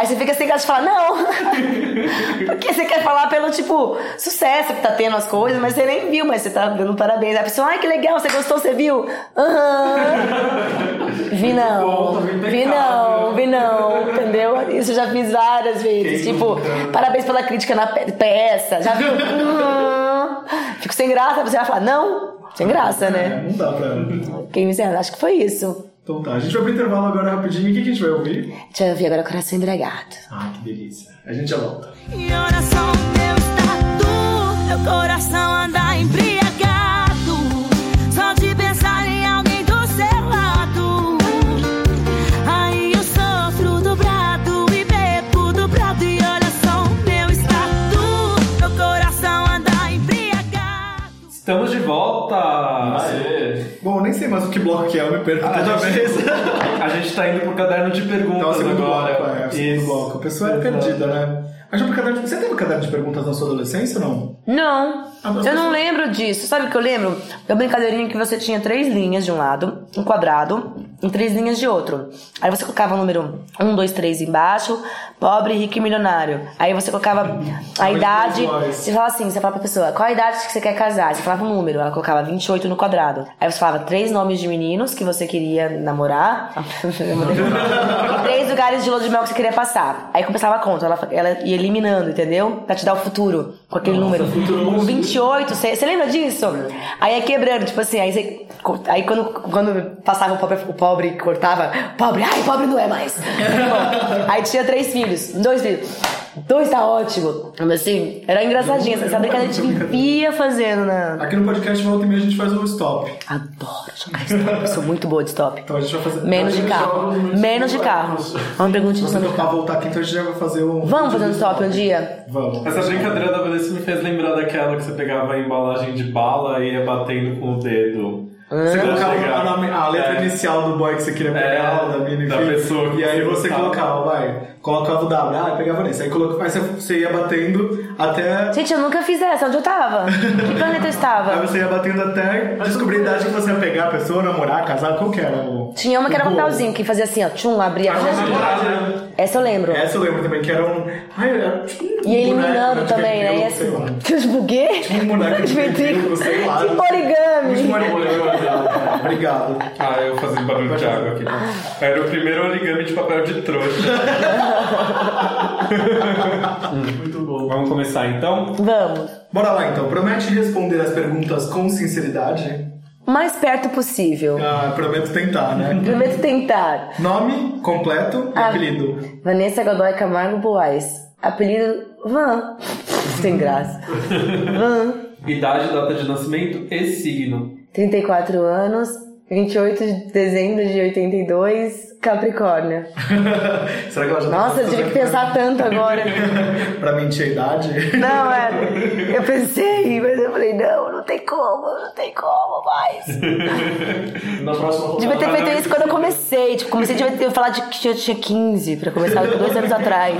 Aí você fica sem graça de falar, não. Porque você quer falar pelo, tipo, sucesso que tá tendo as coisas, mas você nem viu, mas você tá dando parabéns. Aí a pessoa, ai, que legal, você gostou, você viu? Aham. Vi não. Vi não, vi não, entendeu? Isso eu já fiz várias vezes. Tipo, parabéns pela crítica na pe- peça. Já viu? Uhum. Fico sem graça, você vai falar, não? Sem graça, É, né? não dá pra. Quem me ensina? Acho que foi isso. Então tá, a gente vai pro intervalo agora rapidinho. O que que a gente vai ouvir? Deixa eu ver agora Coração Embriagado. Ah, que delícia. A gente já volta. E oração meu estado, meu coração anda embriagado. Sei mais o que bloco que é, eu me perco toda vez. A gente tá indo pro caderno de Então, o perguntas segundo agora. bloco, é, o segundo Isso. bloco. A pessoa é Exato. perdida, né? Mas caderno de- Você teve caderno de perguntas na sua adolescência ou não? Não, Ah, eu não lembro disso. Sabe o que eu lembro? Da brincadeirinha que você tinha três linhas de um lado, um quadrado, e três linhas de outro. Aí você colocava o número um, dois, três embaixo, pobre, rico e milionário. Aí você colocava a idade. Você falava assim, você falava pra pessoa, qual a idade que você quer casar? Você falava um número, ela colocava 28 no quadrado. Aí você falava três nomes de meninos que você queria namorar. e três lugares de lua de mel que você queria passar. Aí começava a conta, ela, ela ia eliminando, entendeu? Pra te dar o futuro com aquele número. O 28, você você lembra disso? Aí ia quebrando, tipo assim, aí você. Aí quando, quando passava o pobre, o pobre cortava, pobre, ai, pobre não é mais. Bom, aí tinha três filhos, dois filhos. Dois tá ótimo. Mas assim, era engraçadinho. Essa brincadeira a gente vivia fazazendo na. Aqui no podcast, volta e meia, a gente faz um stop. Adoro jogar stop. Eu sou muito boa de stop. Então a gente vai fazer... Menos de carro. Menos de carro. Uma perguntinha Se de topar voltar aqui, então a gente já vai fazer um... Vamos fazer um stop um dia? Vamos. Essa brincadeira da Vanessa me fez lembrar daquela que você pegava a embalagem de bala e ia batendo com o dedo. Você Pra colocava a, a letra É. inicial do boy que você queria pegar, É, da mina, da enfim. pessoa que E aí você colocava, vai, colocava o W, ah, pegava nesse. Aí, colocava, aí você, ia batendo até. Gente, eu nunca fiz essa. Onde eu tava? Que planeta eu Aí estava? você ia batendo até descobrir a idade que você ia pegar a pessoa, namorar, casar, qual que era? O, Tinha uma que era um papelzinho que fazia assim, ó. Tchum, abria. fazia assim. Essa eu lembro. Essa eu lembro também, que era um. Ai, era tipo um E eliminando boneco, também, né? E assim. Os buguê? Um boneco de ventrículo, sei lá. Tipo origami. Tipo origami. Obrigado. Ah, eu fazendo barulho de água aqui. Era o primeiro origami de papel de trouxa. Muito bom. Vamos começar então? Vamos. Bora lá então. Promete responder as perguntas com sinceridade? O mais perto possível. Ah, prometo tentar, né? Prometo tentar. Nome completo e Ah. apelido. Vanessa Godoy Camargo Boaz. Apelido Van. Sem graça. Van. Idade, data de nascimento e signo. 34 anos. 28 de dezembro de 82. Capricórnio. Será que ela já tá Nossa, eu tive que pensar tanto agora. pra mentir a idade? Não, é. Eu pensei, mas eu falei, não, não tem como, não tem como mais. Na próxima Devia ter feito isso quando eu comecei. Tipo, comecei devia ter falado de que eu tinha 15 pra começar dois anos atrás.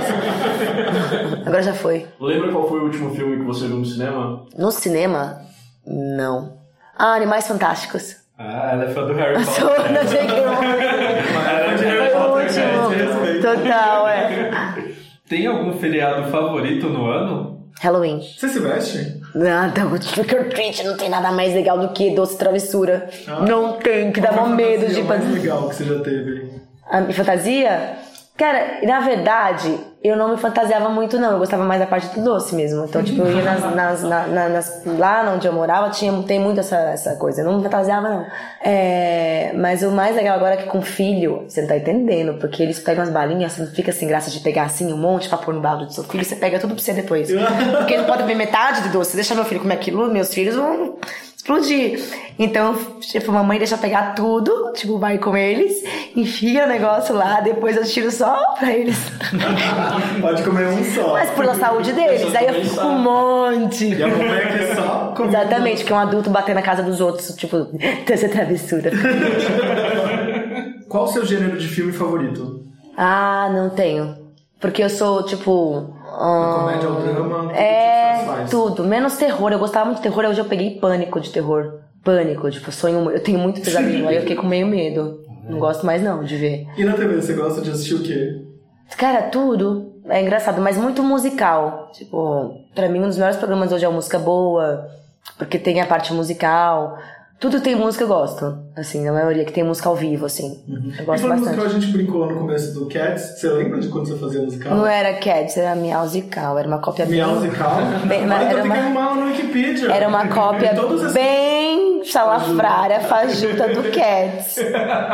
Agora já foi. Lembra qual foi o último filme que você viu no cinema? No cinema? Não. Ah, Animais Fantásticos. Ah, ela é fã do Harry Sou Potter. da J.K. Rowling. Foi o último. Total, é. Tem algum feriado favorito no ano? Halloween. Você se veste? Nada, o trick or treat não tem nada mais legal do que doce travessura. Não tem, que dá mó medo de fantasia mais fazer. legal que você já teve? A minha fantasia? Cara, na verdade, eu não me fantasiava muito, não. Eu gostava mais da parte do doce mesmo. Então, tipo, eu ia nas, nas, na- na- nas- lá onde eu morava, tinha, tem muito essa, essa coisa. Eu não me fantasiava, não. É, mas o mais legal agora é que com filho, você não tá entendendo, porque eles pegam as balinhas, você não fica sem graça de pegar assim um monte pra pôr no balde do seu filho, você pega tudo pra você depois. Porque ele pode ver metade do doce. Deixa meu filho comer aquilo, meus filhos vão explodir. Então, tipo, mamãe deixa pegar tudo, tipo, vai com eles, enfia o negócio lá, depois eu tiro só pra eles. Pode comer um só. Mas pela saúde deles, aí eu fico com um monte. E a mamãe aqui só comendo. Exatamente, que um adulto bater na casa dos outros, tipo, essa travessura. Qual o seu gênero de filme favorito? Ah, não tenho. Porque eu sou, tipo. Ah, Comédia ou drama? tudo É, tudo. Menos terror. Eu gostava muito de terror, hoje eu peguei pânico de terror. Pânico, tipo, sonho. Eu tenho muito pesadelo, aí eu fiquei com meio medo. Não gosto mais não de ver. E na TV, você gosta de assistir o quê? Cara, tudo. É engraçado, mas muito musical. Tipo, pra mim um dos melhores programas hoje é o Música Boa, porque tem a parte musical. Tudo tem música eu gosto. Assim, na maioria que tem música ao vivo, assim. Eu E gosto falando bastante. musical, a gente brincou no começo do Cats. Você lembra de quando você fazia musical? Não era Cats, era Musical, era uma cópia bem... Musical? Bem, mas Ah, então era tem uma- no Wikipedia. Era uma cópia bem salafrária, fajuta do Cats.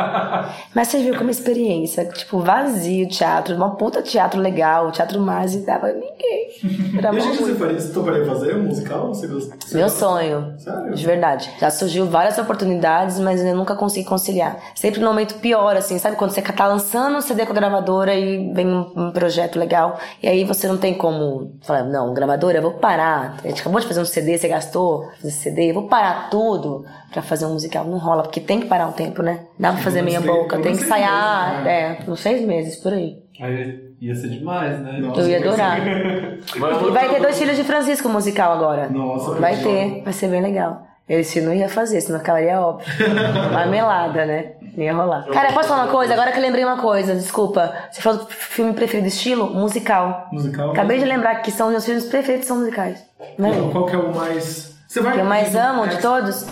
Mas você viu como experiência, tipo, vazio o teatro, uma puta teatro legal, teatro mais e dava ninguém. Era E a gente, ruim. você toparia fazer um musical? Você você Meu sonho. Sério? De verdade. Já surgiu várias oportunidades, mas eu nunca consegui conciliar. Sempre no momento pior, assim, sabe? Quando você tá lançando um CD com a gravadora e vem um, um projeto legal, e aí você não tem como falar, não, gravadora, eu vou parar. A gente acabou de fazer um CD, você gastou fazer CD, eu vou parar tudo. Pra fazer um musical. Não rola, porque tem que parar um tempo, né? Dá pra fazer meia boca, tem que ensaiar, meses, né? é, uns seis meses, por aí. Aí ia ser demais, né? Nossa, Eu ia adorar. E vai ter dois filhos de Francisco musical agora. Nossa, Vai ter, vai ser bem legal. Esse não ia fazer, senão ficaria óbvio. Marmelada, né? Não ia rolar. Cara, posso falar uma coisa? Agora que eu lembrei uma coisa, desculpa. Você falou do filme preferido, estilo musical. Musical. Acabei de lembrar que são meus filmes preferidos são musicais. Né? Qual- Qual que é o mais. Você vai. que eu mais amo É, de todos?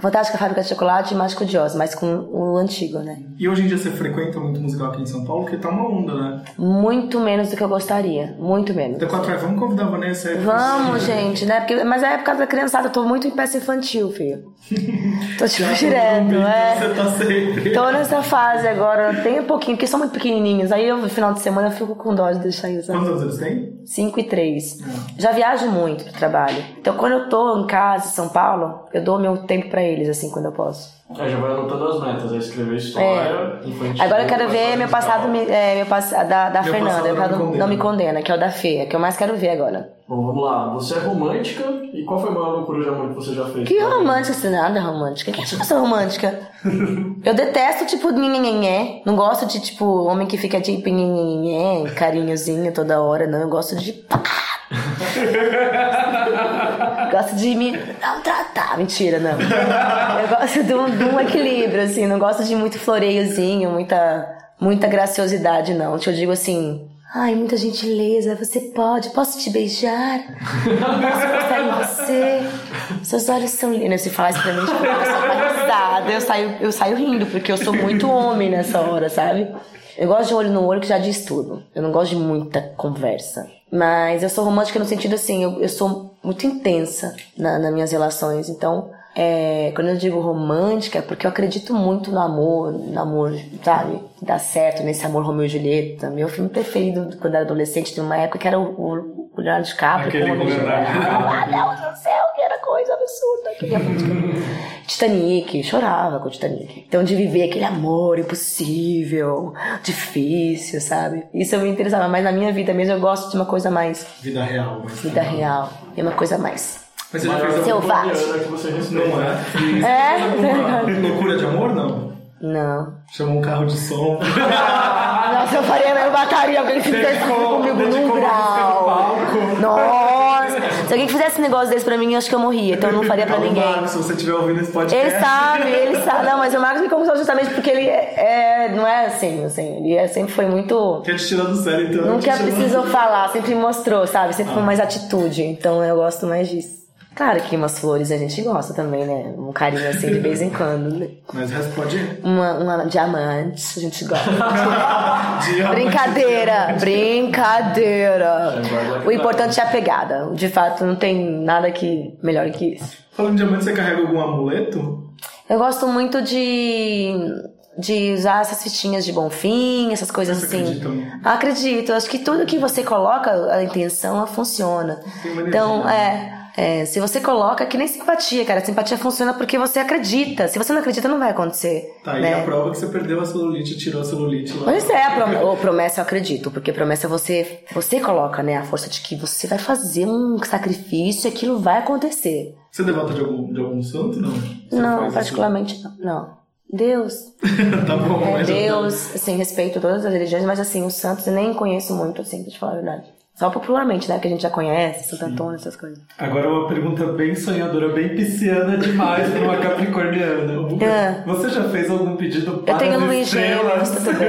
Fantástica Fábrica de Chocolate e Mágico de Oz, mas com o antigo, né? E hoje em dia você frequenta muito musical aqui em São Paulo, porque tá uma onda, né? Muito menos do que eu gostaria. Muito menos. Até quatro anos, vamos convidar a Vanessa aí. Vamos, gente, né? Porque, mas é época da criançada, eu tô muito em peça infantil, filho. Tô tipo direto, é. Você tá sempre. Tô nessa fase agora, tem um pouquinho, porque são muito pequenininhos. Aí eu, no final de semana, eu fico com dó de deixar eles. Quantos anos eles têm? 5 e 3. Já viajo muito pro trabalho. Então, quando eu tô em casa, em São Paulo, eu dou meu tempo pra eles, assim, quando eu posso. É, já vai anotando as metas, é escrever história, infantil. Agora eu quero ver meu passado, me- é, meu pass da, da Meu Fernanda, passado não me não me condena, que é o da Fê, que eu mais quero ver agora. Bom, vamos lá. Você é romântica e qual foi a maior loucura de amor que você já fez? Que romântica, você nada é romântica. Quem acha que eu sou romântica? Eu detesto, tipo, nhenhenhenhé. Não gosto de, tipo, homem que fica, tipo, nhenhenhenhé, carinhozinho toda hora, não. Eu gosto de pá. gosto de me não tratar. Mentira, não. Eu gosto de um, de um equilíbrio, assim. Não gosto de muito floreiozinho, muita, muita graciosidade, não. Eu digo assim... Ai, muita gentileza, você pode, posso te beijar? Posso em você? Seus olhos são lindos. Se falar isso pra mim, tipo, eu. Eu saio, eu saio rindo, porque eu sou muito homem nessa hora, sabe? Eu gosto de olho no olho que já diz tudo. Eu não gosto de muita conversa. Mas eu sou romântica no sentido assim, eu, eu sou muito intensa na, nas minhas relações. Então, é, quando eu digo romântica, é porque eu acredito muito no amor, no amor, sabe? Dá certo nesse amor Romeu e Julieta. Meu filme preferido quando era adolescente, tem uma época que era o, o, o Leonardo DiCaprio Aquele com o. Leonardo Ah, meu Deus do céu, que era coisa absurda. Muito. Titanic, chorava com o Titanic. Então, de viver aquele amor impossível, difícil, sabe? Isso eu me interessava, mas na minha vida mesmo eu gosto de uma coisa mais Vida real. Mas... vida real. É uma coisa mais. Mas você já fez Selvagem. Que você respeita. Não é? É? Alguma loucura de amor, não? Não. Chamou um carro de som. Nossa, eu faria, eu mataria alguém fizesse isso comigo num no grau. palco. Nossa, se alguém fizesse um negócio desse pra mim, eu acho que eu morria. Então eu não faria pra Alô, ninguém. Marcos, se você estiver ouvindo esse podcast. Ele sabe, ele sabe. Não, mas o Marcos me conquistou justamente porque ele é, é- não é assim, assim. Ele é- sempre foi muito. Quer te tirar do sério, então. Nunca precisou falar, sempre mostrou, sabe? Sempre com mais atitude. Então eu gosto mais disso. Claro que umas flores a gente gosta também, né? Um carinho assim de vez em quando. né? Mas ir. Uma, uma diamante, a gente gosta. Diamante. Brincadeira, brincadeira. O importante é a pegada. De fato, não tem nada que melhor que isso. Falando de diamante, você carrega algum amuleto? Eu gosto muito de de usar essas fitinhas de bonfim, essas coisas Você assim. acredita? Acredito. Acho que tudo que você coloca, a intenção, ela funciona. Então, é, é, se você coloca, que nem simpatia, cara. Simpatia funciona porque você acredita. Se você não acredita, não vai acontecer. Tá aí né? a prova que você perdeu a celulite, tirou a celulite lá. Pois é, a prom promessa eu acredito, porque promessa você você coloca, né, a força de que você vai fazer um sacrifício e aquilo vai acontecer. Você é devota de algum, de algum santo, não? Você não, particularmente não. Não. Deus. tá bom, É mas eu- Deus, assim, respeito todas as religiões, mas assim, os santos eu nem conheço muito, assim, pra te falar a verdade. Só popularmente, né, que a gente já conhece, Santo Antônio, essas coisas. Agora uma pergunta bem sonhadora, bem pisciana demais pra uma capricorniana. É. Você já fez algum pedido para Eu tenho lua em gêmeos, tudo bem.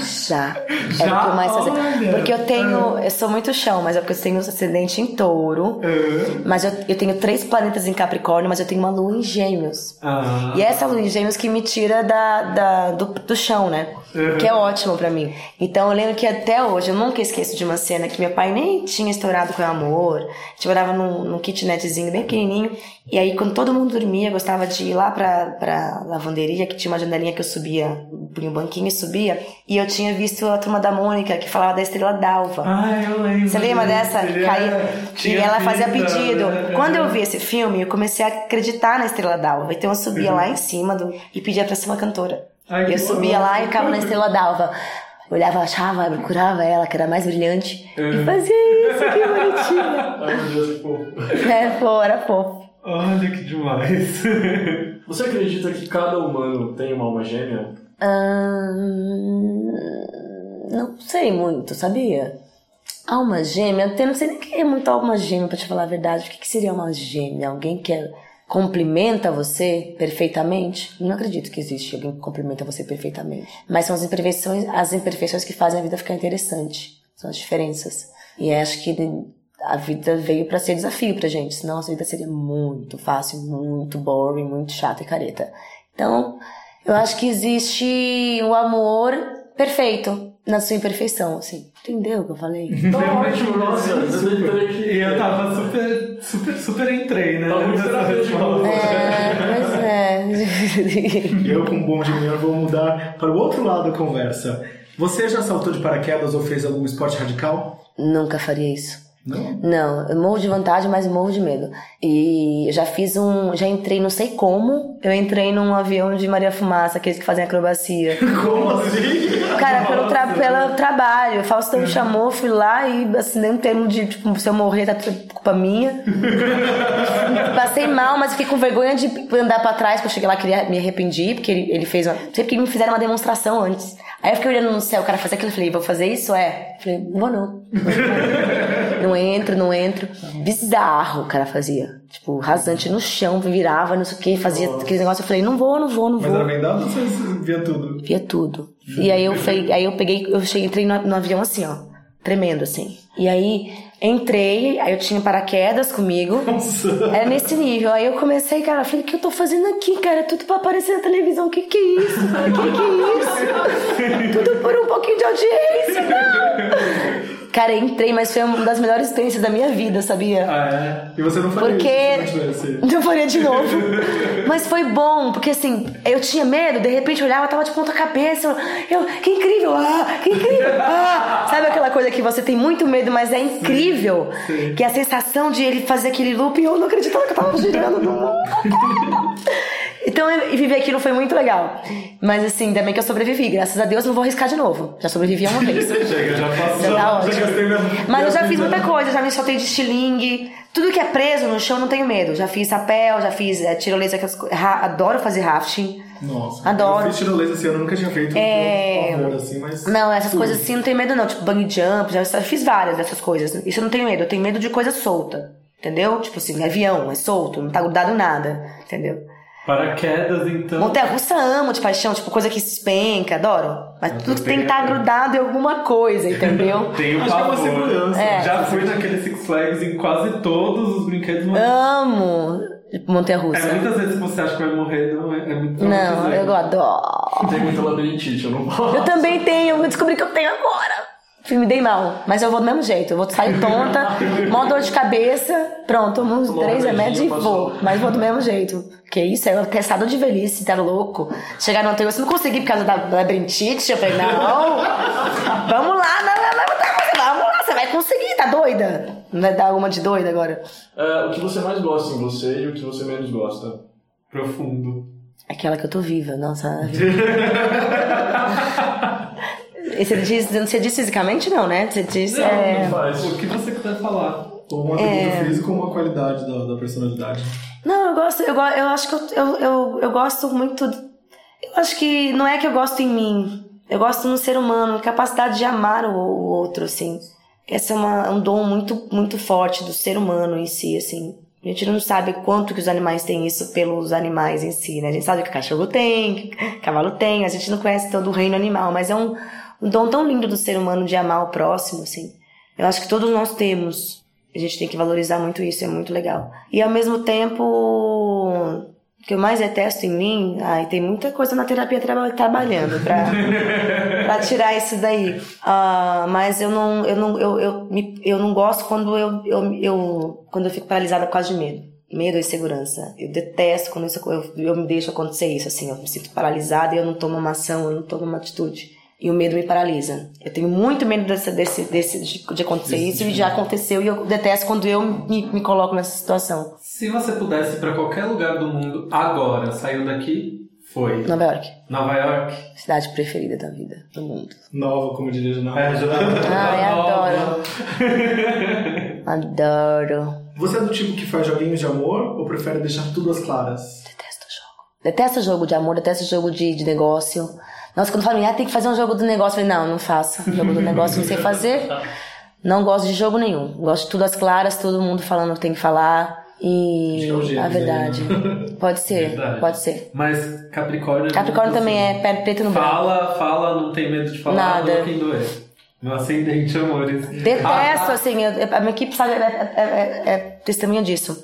Já. É Já? o que eu mais fazer. Porque eu tenho. Eu sou muito chão, mas é porque eu tenho ascendente em touro. É. Mas eu, eu tenho três planetas em Capricórnio, mas eu tenho uma lua em gêmeos. Ah. E essa lua em gêmeos que me tira da, da- do, do chão, né? Que é ótimo pra mim. Então eu lembro que até hoje, eu nunca esqueço de uma cena que meu pai nem tinha estourado com o amor. A gente morava num, num kitnetzinho bem pequenininho. E aí, quando todo mundo dormia, eu gostava de ir lá pra, pra lavanderia, que tinha uma janelinha que eu subia, punha um banquinho e subia. E eu tinha visto a turma da Mônica, que falava da estrela d'alva. Ah, eu lembro. Você lembra dessa? Caía, e ela fazia pedido. né? Quando eu vi esse filme, eu comecei a acreditar na Estrela d'Alva. Então eu subia lá em cima do, e pedia pra ser uma cantora. Ai, eu subia bom. lá e ficava na Estrela d'Alva. Olhava, achava, procurava ela, que era mais brilhante. Uhum. E fazia isso, que bonitinha. Ai, meu Deus, fofo. É, pô, era fofo. Olha que demais. Você acredita que cada humano tem uma alma gêmea? Ahn, não sei muito, sabia? Alma gêmea, eu não sei nem o que é muito alma gêmea, pra te falar a verdade. O que que seria alma gêmea? Alguém que é- complementa você perfeitamente? Não acredito que existe alguém que complementa você perfeitamente. Mas são as imperfeições, as imperfeições que fazem a vida ficar interessante. São as diferenças. E acho que a vida veio pra ser desafio pra gente, senão a vida seria muito fácil, muito boring, muito chata e careta. Então, eu acho que existe o amor perfeito na sua imperfeição, assim. Entendeu o que eu falei? Ótimo, nossa. E eu tava super, super, super entrei, né? Tá muito terapêutico. É, pois é. Eu, como bom de menino, vou mudar para o outro lado da conversa. Você já saltou de paraquedas ou fez algum esporte radical? Nunca faria isso. Não? Não, eu morro de vontade, mas morro de medo. E eu já fiz um. Já entrei, não sei como, eu entrei num avião de Maria Fumaça, aqueles que fazem acrobacia. Como assim? Cara, pelo, tra pelo trabalho. O Faustão me chamou, fui lá e assinei um termo de, tipo, se eu morrer, tá tudo culpa minha. Passei mal, mas fiquei com vergonha de andar pra trás, porque eu cheguei lá queria me arrependi, porque ele, ele fez uma. Sempre que me fizeram uma demonstração antes. Aí eu fiquei olhando no céu, o cara fazia aquilo, eu falei, vou fazer isso? É. Eu falei, não vou não. Não entro, não entro. Bizarro o cara fazia. Tipo, rasante no chão, virava, não sei o que, fazia aquele negócio. Eu falei, não vou, não vou, não Mas vou. era vendado ou você via tudo? Via tudo. E aí eu, falei, aí eu peguei, eu cheguei, entrei no, no avião assim, ó, tremendo assim. E aí entrei, aí eu tinha paraquedas comigo. Era nesse nível. Aí eu comecei, cara, falei, o que eu tô fazendo aqui, cara? É Tudo pra aparecer na televisão. O que que é isso? O que que é isso? Tudo por um pouquinho de audiência. não. Cara, entrei, mas foi uma das melhores experiências da minha vida, sabia? Ah, é? E você não faria Porque. isso não. Não faria de novo. Mas foi bom, porque assim, eu tinha medo, de repente eu olhava, tava de ponta cabeça. Eu, que incrível, ah, que incrível, ah. Sabe aquela coisa que você tem muito medo, mas é incrível? Que é a sensação de ele fazer aquele loop e eu não acreditava que eu tava girando. no- Então, eu- e viver aquilo foi muito legal. Mas assim, ainda bem que eu sobrevivi. Graças a Deus, não vou arriscar de novo. Já sobrevivi uma vez. Chega, já passou. Já tá ótimo. Já gastei minha- Mas eu já fiz muita coisa, já me soltei de estilingue. Tudo que é preso no chão, não tenho medo. Já fiz rapel, já fiz é, tirolesa, aquelas adoro fazer rafting. Nossa. Adoro. Eu fiz tirolesa esse ano, nunca tinha feito. É. por favor, assim, mas... Não, essas coisas assim não tenho medo não. Tipo, bungee jump, já já fiz várias dessas coisas. Isso eu não tenho medo. Eu tenho medo de coisa solta. Entendeu? Tipo assim, avião, é solto, não tá grudado nada. Entendeu? Paraquedas, então. Montanha russa amo de paixão, tipo, coisa que se espenca, adoro. Mas tudo tem que estar grudado em alguma coisa, entendeu? Tenho Acho que é uma segurança. É. Já fui naquele Six Flags em quase todos os brinquedos, mas Amo montanha russa. é muitas vezes que você acha que vai morrer, não é, é muito Não, traumatizante. eu adoro. Tem muita labirintite, eu não posso. Eu também tenho, eu descobri que eu tenho agora. Me dei mal, mas eu vou do mesmo jeito. Eu vou sair tonta, mó dor de cabeça. Pronto, tomo uns três remédios e vou. Mas vou do mesmo jeito. Que isso, é testado de velhice, tá louco? Chegar no hotel, eu não consegui por causa da labirintite. Eu falei, não, vamos lá, não, não, não, vamos lá, você vai conseguir, tá doida? Não vai dar uma de doida agora? É, o que você mais gosta em você e o que você menos gosta? Profundo. Aquela que eu tô viva, nossa. E você diz, você diz fisicamente não, né? Você diz. é... Não faz. O que você quiser falar. Ou um atributo físico ou uma qualidade da, da personalidade. Não, eu gosto, eu, eu acho que eu, eu, eu, eu gosto muito. Eu acho que não é que eu gosto em mim. Eu gosto no ser humano, capacidade de amar o, o outro, assim. Esse é uma, um dom muito, muito forte do ser humano em si, assim. A gente não sabe quanto que os animais têm isso pelos animais em si, né? A gente sabe que o cachorro tem, que cavalo tem, a gente não conhece todo o reino animal, mas é um, um dom tão lindo do ser humano de amar o próximo, assim. Eu acho que todos nós temos. A gente tem que valorizar muito isso, é muito legal. E ao mesmo tempo, o que eu mais detesto em mim, ai, tem muita coisa na terapia traba- trabalhando pra, pra tirar isso daí. Ah, mas eu não, eu não, eu, eu, me- eu não gosto quando eu, eu, eu, quando eu fico paralisada por causa de medo. Medo e insegurança. Eu detesto quando isso, eu, eu me deixo acontecer isso, assim, eu me sinto paralisada e eu não tomo uma ação, eu não tomo uma atitude. E o medo me paralisa. Eu tenho muito medo desse, desse, desse, de, de acontecer isso e já aconteceu e eu detesto quando eu me, me coloco nessa situação. Se você pudesse ir pra qualquer lugar do mundo agora, saiu daqui, foi. Nova York. Nova York. Cidade preferida da vida, do mundo. Nova, como diria Janela. É, Ai, Nova. adoro. Adoro. Você é do tipo que faz joguinhos de amor ou prefere deixar tudo às claras? Detesto jogo. Detesto jogo de amor, detesto jogo de, de negócio. Nossa, quando falam, ah, tem que fazer um jogo do negócio, eu falei, não, não faço. Jogo do negócio não sei fazer. Não gosto de jogo nenhum. Gosto de tudo às claras, todo mundo falando o que tem que falar. E é a verdade. Pode ser, Verdade. pode ser. Mas Capricórnio. Capricórnio muito também assim. é pé preto no branco. Fala, fala, não tem medo de falar, Nada. doa quem doer. Meu ascendente, amores. Detesto, Ah, assim, eu- a minha equipe sabe, é, é- é- é testemunha disso.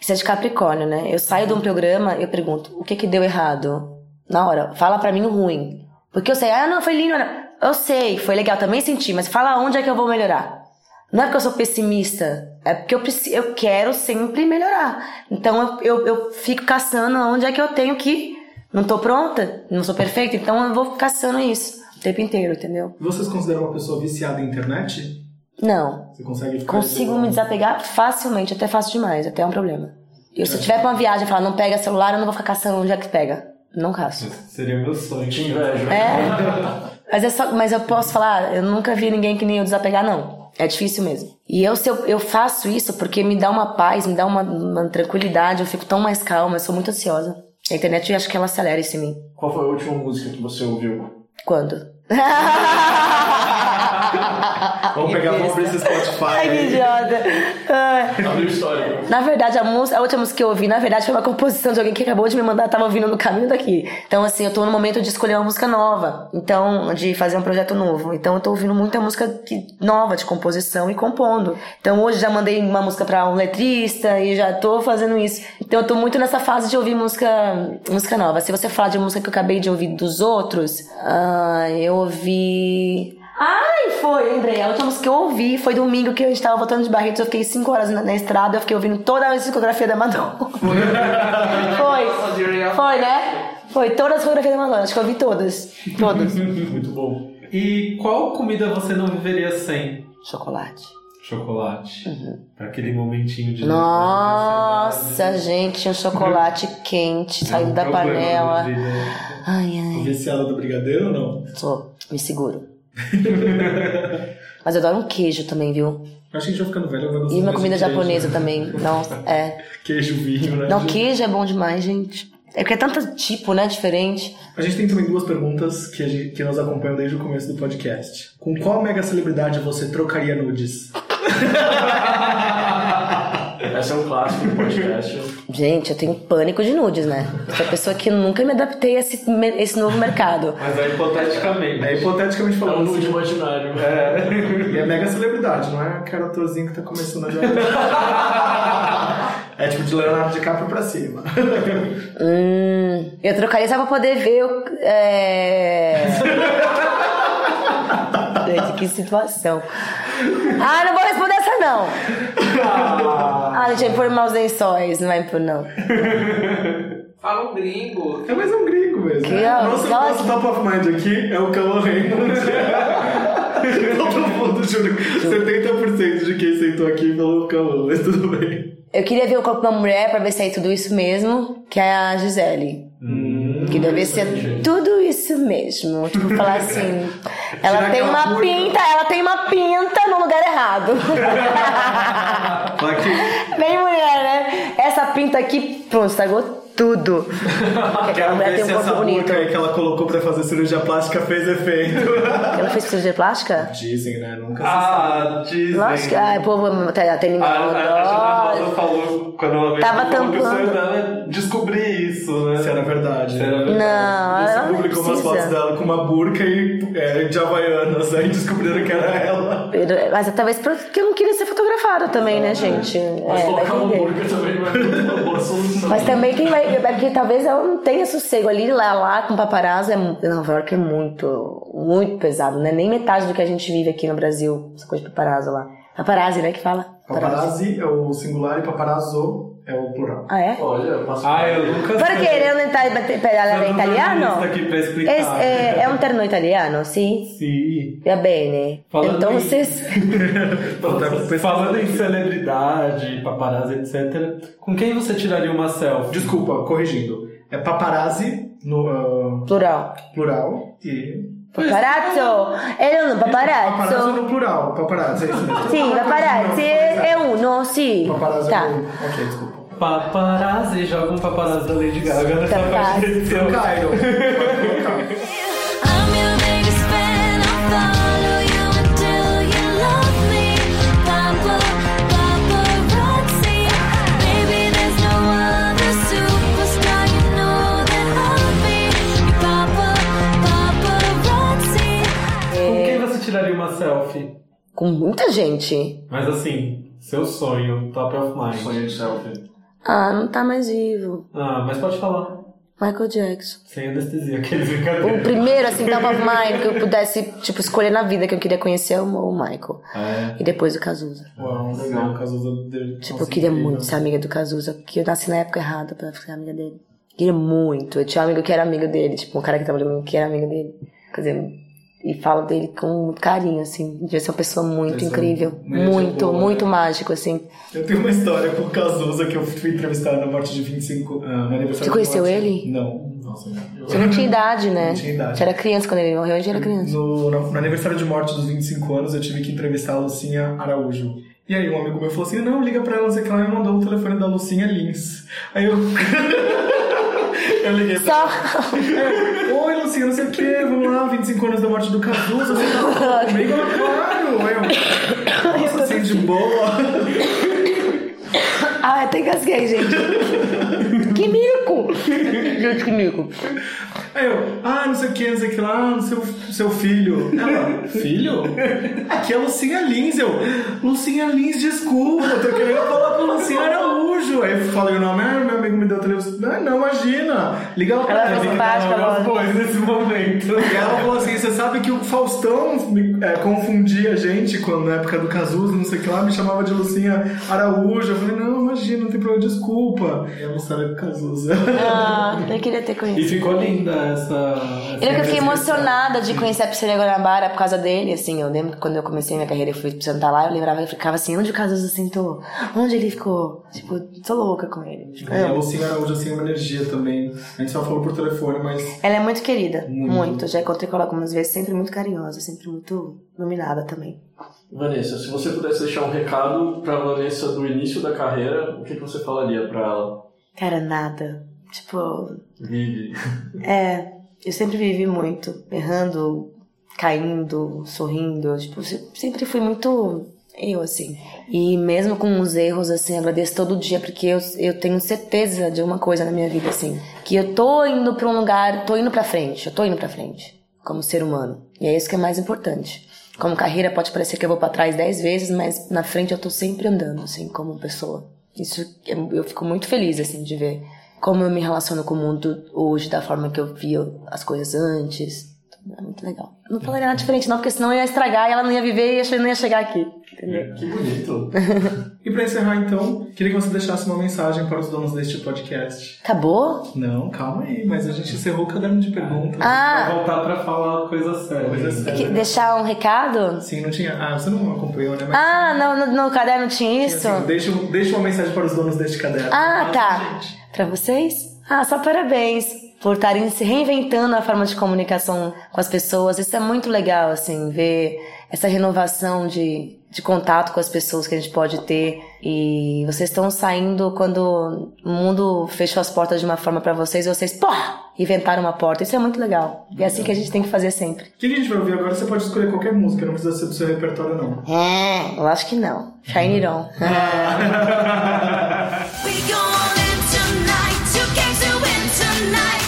Isso é de Capricórnio, né? Eu saio de um programa, eu pergunto, o que que deu errado? Na hora, fala pra mim o ruim. Porque eu sei, ah, não, foi lindo. não. Eu sei, foi legal, também senti, mas fala onde é que eu vou melhorar. Não é porque eu sou pessimista, é porque eu, eu quero sempre melhorar. Então eu, eu, eu fico caçando onde é que eu tenho que. Não tô pronta, não sou perfeita, então eu vou caçando isso o tempo inteiro, entendeu? Você se considera uma pessoa viciada em internet? Não, Você consegue ficar... Consigo me desapegar facilmente, até fácil demais, até é um problema. E se eu tiver pra uma viagem e falar, não pega celular, eu não vou ficar caçando onde é que pega. Não caço. Seria meu sonho. Te invejo. É. Mas, é só, mas eu posso falar, eu nunca vi ninguém que nem eu desapegar, não. É difícil mesmo. E eu, se eu, eu faço isso porque me dá uma paz, me dá uma, uma tranquilidade, eu fico tão mais calma, eu sou muito ansiosa. A internet, eu acho que ela acelera isso em mim. Qual foi a última música que você ouviu? Quando? Vamos pegar, vamos abrir esse Spotify Ai, que idiota. Abriu história. Na verdade, a, música, a última música que eu ouvi, na verdade, foi uma composição de alguém que acabou de me mandar, tava ouvindo no caminho daqui. Então, assim, eu tô no momento de escolher uma música nova. Então, de fazer um projeto novo. Então, eu tô ouvindo muita música que- nova de composição e compondo. Então, hoje já mandei uma música pra um letrista e já tô fazendo isso. Então, eu tô muito nessa fase de ouvir música, música nova. Se você falar de música que eu acabei de ouvir dos outros, ah, eu ouvi. Ai, foi, lembrei. A última música que eu ouvi foi domingo que a gente tava voltando de Barretos. Eu fiquei cinco horas na, na estrada, eu fiquei ouvindo toda a discografia da Madonna. foi. Foi, né? Foi toda a discografia da Madonna. Acho que eu ouvi todas. Todas. Muito bom. E qual comida você não viveria sem? Chocolate. Chocolate. Pra aquele momentinho de. Nossa, gente, um chocolate quente É um saindo da panela. Ai, ai. Viciada do brigadeiro ou não? Sou, me seguro. Mas eu adoro um queijo também, viu? Acho que a gente vai ficando velho, vai E uma comida queijo, japonesa né? também. Nossa, é. Queijo, vinho, né? Não, queijo é bom demais, gente. É porque é tanto tipo, né? Diferente. A gente tem também duas perguntas que, gente, que nos acompanham desde o começo do podcast. Com qual mega celebridade você trocaria nudes? Essa é um clássico do podcast. Gente, eu tenho pânico de nudes, né? Sou a pessoa que nunca me adaptei a esse, esse novo mercado. Mas é hipoteticamente. É hipoteticamente É um falando. nude assim, imaginário. E é mega celebridade, não é aquele atorzinho que tá começando a é tipo de Leonardo DiCaprio pra cima. Hum, eu trocaria só pra poder ver o. É... Gente, que situação. Ah, não vou responder essa não. Ah, gente, vai pôr maus lençóis, não vai pôr não. Fala um gringo. É mais um gringo mesmo. Que né? ó, Nosso, nossa. nosso top of mind aqui é o Calo Raymond. Todo mundo, juro, 70% de quem sentou aqui falou Calo, mas tudo bem. Eu queria ver o corpo de uma mulher pra ver se é tudo isso mesmo, que é a Gisele. Queria ver se é tudo isso mesmo. Tipo, falar assim. Ela tem uma pinta, ela tem uma pinta no lugar errado. Que Bem mulher, né? Essa pinta aqui, pronto, estragou tudo. Porque aquela quero mulher ver tem se um essa bonito. burca aí que ela colocou pra fazer cirurgia plástica fez efeito. Ela fez cirurgia plástica? Dizem, né? Nunca se Ah, dizem. Lógico que. Ai, povo tem, tem A, a, a Jana ninguém. Rosa falou quando ela veio Tava tampando. dela é descobrir isso, né? Se era verdade. Se era verdade. Não, Você ela não publicou umas fotos dela com uma burca e é, de havaianas, aí descobriram que era ela. Mas talvez porque eu não queria ser fotografada também, né, gente? Mas É, vai colocar entender. burca também não é uma boa solução. Mas também quem vai. É porque talvez ela não tenha sossego ali, lá, lá com paparazzo. É, Nova York é muito, muito pesado, né? Nem metade do que a gente vive aqui no Brasil, essa coisa de paparazzo lá. Paparazzi, né, que fala? Paparazzi é o singular e paparazzo é o plural. Ah, é? Olha, eu passo Ah, eu nunca Perché era un ita- italiano? Giornalista aqui pra explicar. Es- è, è un terno italiano, sì? Sim. Va bene. Falando Entonces, Falando em celebridade, paparazzi, etc. Com quem você tiraria uma selfie? Desculpa, corrigindo. É paparazzi no ah, plural. plural e Paparazzo. Era um Paparazzo paparazzo. no plural, paparazzo, é isso mesmo. Sim, paparazzi é uno, sim. Paparazzo Tá. é Ok, desculpa. Paparazzi, joga um paparazzi da Lady Gaga nessa parte de edição. Cairo. Com quem você tiraria uma selfie? Com muita gente. Mas assim, seu sonho, top of mind. Sonho de selfie. Ah, não tá mais vivo. Ah, mas pode falar. Michael Jackson. Sem anestesia, aqueles O brincadeiros. primeiro, assim, of mind que eu pudesse, tipo, escolher na vida que eu queria conhecer é o o Michael. É. E depois o Cazuza. Uau, legal, o Cazuza dele. Tipo, eu queria muito ser amiga do Cazuza, porque eu nasci na época errada pra ser amiga dele. Queria muito. Eu tinha um amigo que era amigo dele, tipo, um cara que trabalhou comigo que era amigo dele. Quer dizer, e falo dele com muito carinho, assim. Devia ser uma pessoa muito incrível. Muito, boa, muito né? mágico, assim. Eu tenho uma história com o Cazuza que eu fui entrevistar na morte de 25, ah, no aniversário Você conheceu morte. ele? Não. Nossa, eu- Você não tinha idade, né? Não tinha idade. Você era criança quando ele morreu, hoje era criança. No, no, no aniversário de morte dos 25 anos, eu tive que entrevistar a Lucinha Araújo. E aí um amigo meu falou assim, não, liga pra ela, não sei o que ela me mandou o telefone da Lucinha Lins. Aí eu... eu liguei pra Só. Oi, Lucinha, não sei o que, vamos lá, 25 anos da morte do Cazuza, você tá comigo? Claro! Eu, nossa, assim, de boa. Ah, até engasguei, gente. que mico! Gente, que mico. Aí eu, ah, não sei o que, não sei o que lá, seu, seu filho. Ela, filho? Aqui é Lucinha Lins. Eu, Lucinha Lins, desculpa, eu tô querendo falar com Lucinha Araújo. Aí eu falei o nome, ah, deu o telefone. Não, não, imagina. Liga ela pra Ela ela. foi simpática, Ela pôs nesse momento. E ela falou assim: você sabe que o Faustão me, é, confundia a gente quando na época do Cazuza, não sei o que lá, me chamava de Lucinha Araújo. Eu falei, não, imagina, não tem problema, desculpa. E é uma história do Cazuza. Ah, eu queria ter E conhecido. ficou linda essa. essa Eu que fiquei emocionada de conhecer a Piscina Guanabara por causa dele, assim, eu lembro que quando eu comecei minha carreira e fui sentar lá, eu lembrava, eu ficava assim, onde o Cazuza sentou? Onde ele ficou? Tipo, tô louca com ele. Tipo, E a Lucinha Araújo, assim, é uma energia também. A gente só falou por telefone, mas Ela é muito querida, Muito. muito. Já encontrei com ela algumas vezes, sempre muito carinhosa, sempre muito iluminada também. Vanessa, se você pudesse deixar um recado pra Vanessa do início da carreira, o que, que você falaria pra ela? Cara, nada. Tipo, Vive. é, eu sempre vivi muito, errando, caindo, sorrindo. Tipo, se- sempre fui muito eu, assim. E mesmo com os erros, assim, agradeço todo dia, porque eu, eu tenho certeza de uma coisa na minha vida, assim. Que eu tô indo pra um lugar, tô indo pra frente, eu tô indo pra frente, como ser humano. E é isso que é mais importante. Como carreira, pode parecer que eu vou pra trás dez vezes, mas na frente eu tô sempre andando, assim, como pessoa. Isso, eu eu fico muito feliz, assim, de ver como eu me relaciono com o mundo hoje, da forma que eu via as coisas antes. É muito legal. Eu não falaria nada diferente, não, porque senão eu ia estragar e ela não ia viver e eu não ia chegar aqui. Entendeu? Que bonito. E pra encerrar, então, queria que você deixasse uma mensagem para os donos deste podcast. Acabou? Não, calma aí, mas a gente encerrou o caderno de perguntas. Vai Ah, voltar pra falar coisa séria. Coisa que- séria. deixar um recado? Sim, não tinha. Ah, você não acompanhou, né? Mas, Ah, no, no, no caderno tinha isso? assim, deixa, deixa uma mensagem para os donos deste caderno. Ah, Fala, tá. gente. Pra vocês? Ah, só parabéns por estarem se reinventando a forma de comunicação com as pessoas. Isso é muito legal, assim, ver essa renovação de, de contato com as pessoas que a gente pode ter. E vocês estão saindo quando o mundo fechou as portas de uma forma pra vocês e vocês, pô, inventaram uma porta. Isso é muito legal. E é assim que a gente tem que fazer sempre. O que a gente vai ouvir agora? Você pode escolher qualquer música, não precisa ser do seu repertório, não. É, eu acho que não. Shine it on. We go all in tonight. Two games to win tonight.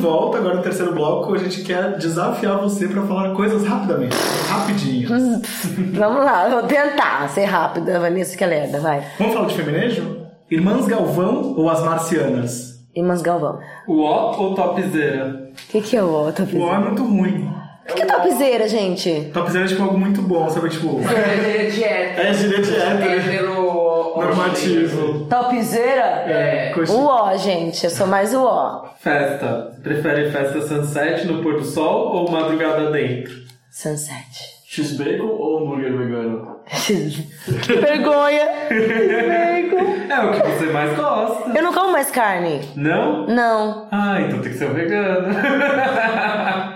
Volta, agora no terceiro bloco. A gente quer desafiar você para falar coisas rapidamente, rapidinhas. Vamos lá, vou tentar ser rápida, Vanessa que é vai. Vamos falar de feminejo? Irmãs Galvão ou as Marcianas? Irmãs Galvão. O O ou topzera? O que, que é o outro? O O é muito ruim. O que é topzera, gente? Topzera é tipo algo muito bom, sabe? Tipo, É de hétero. é gíria de hétero. Hétero. Normativo. Topzera? É. Coxa- O ó, gente. Eu sou mais o ó. Festa. Você prefere festa sunset no pôr do sol ou madrugada dentro? Sunset. X-Bacon ou hambúrguer vegano? que vergonha. Vergonha. É o que você mais gosta. Eu não como mais carne. Não? Não. Ah, então tem que ser um vegano.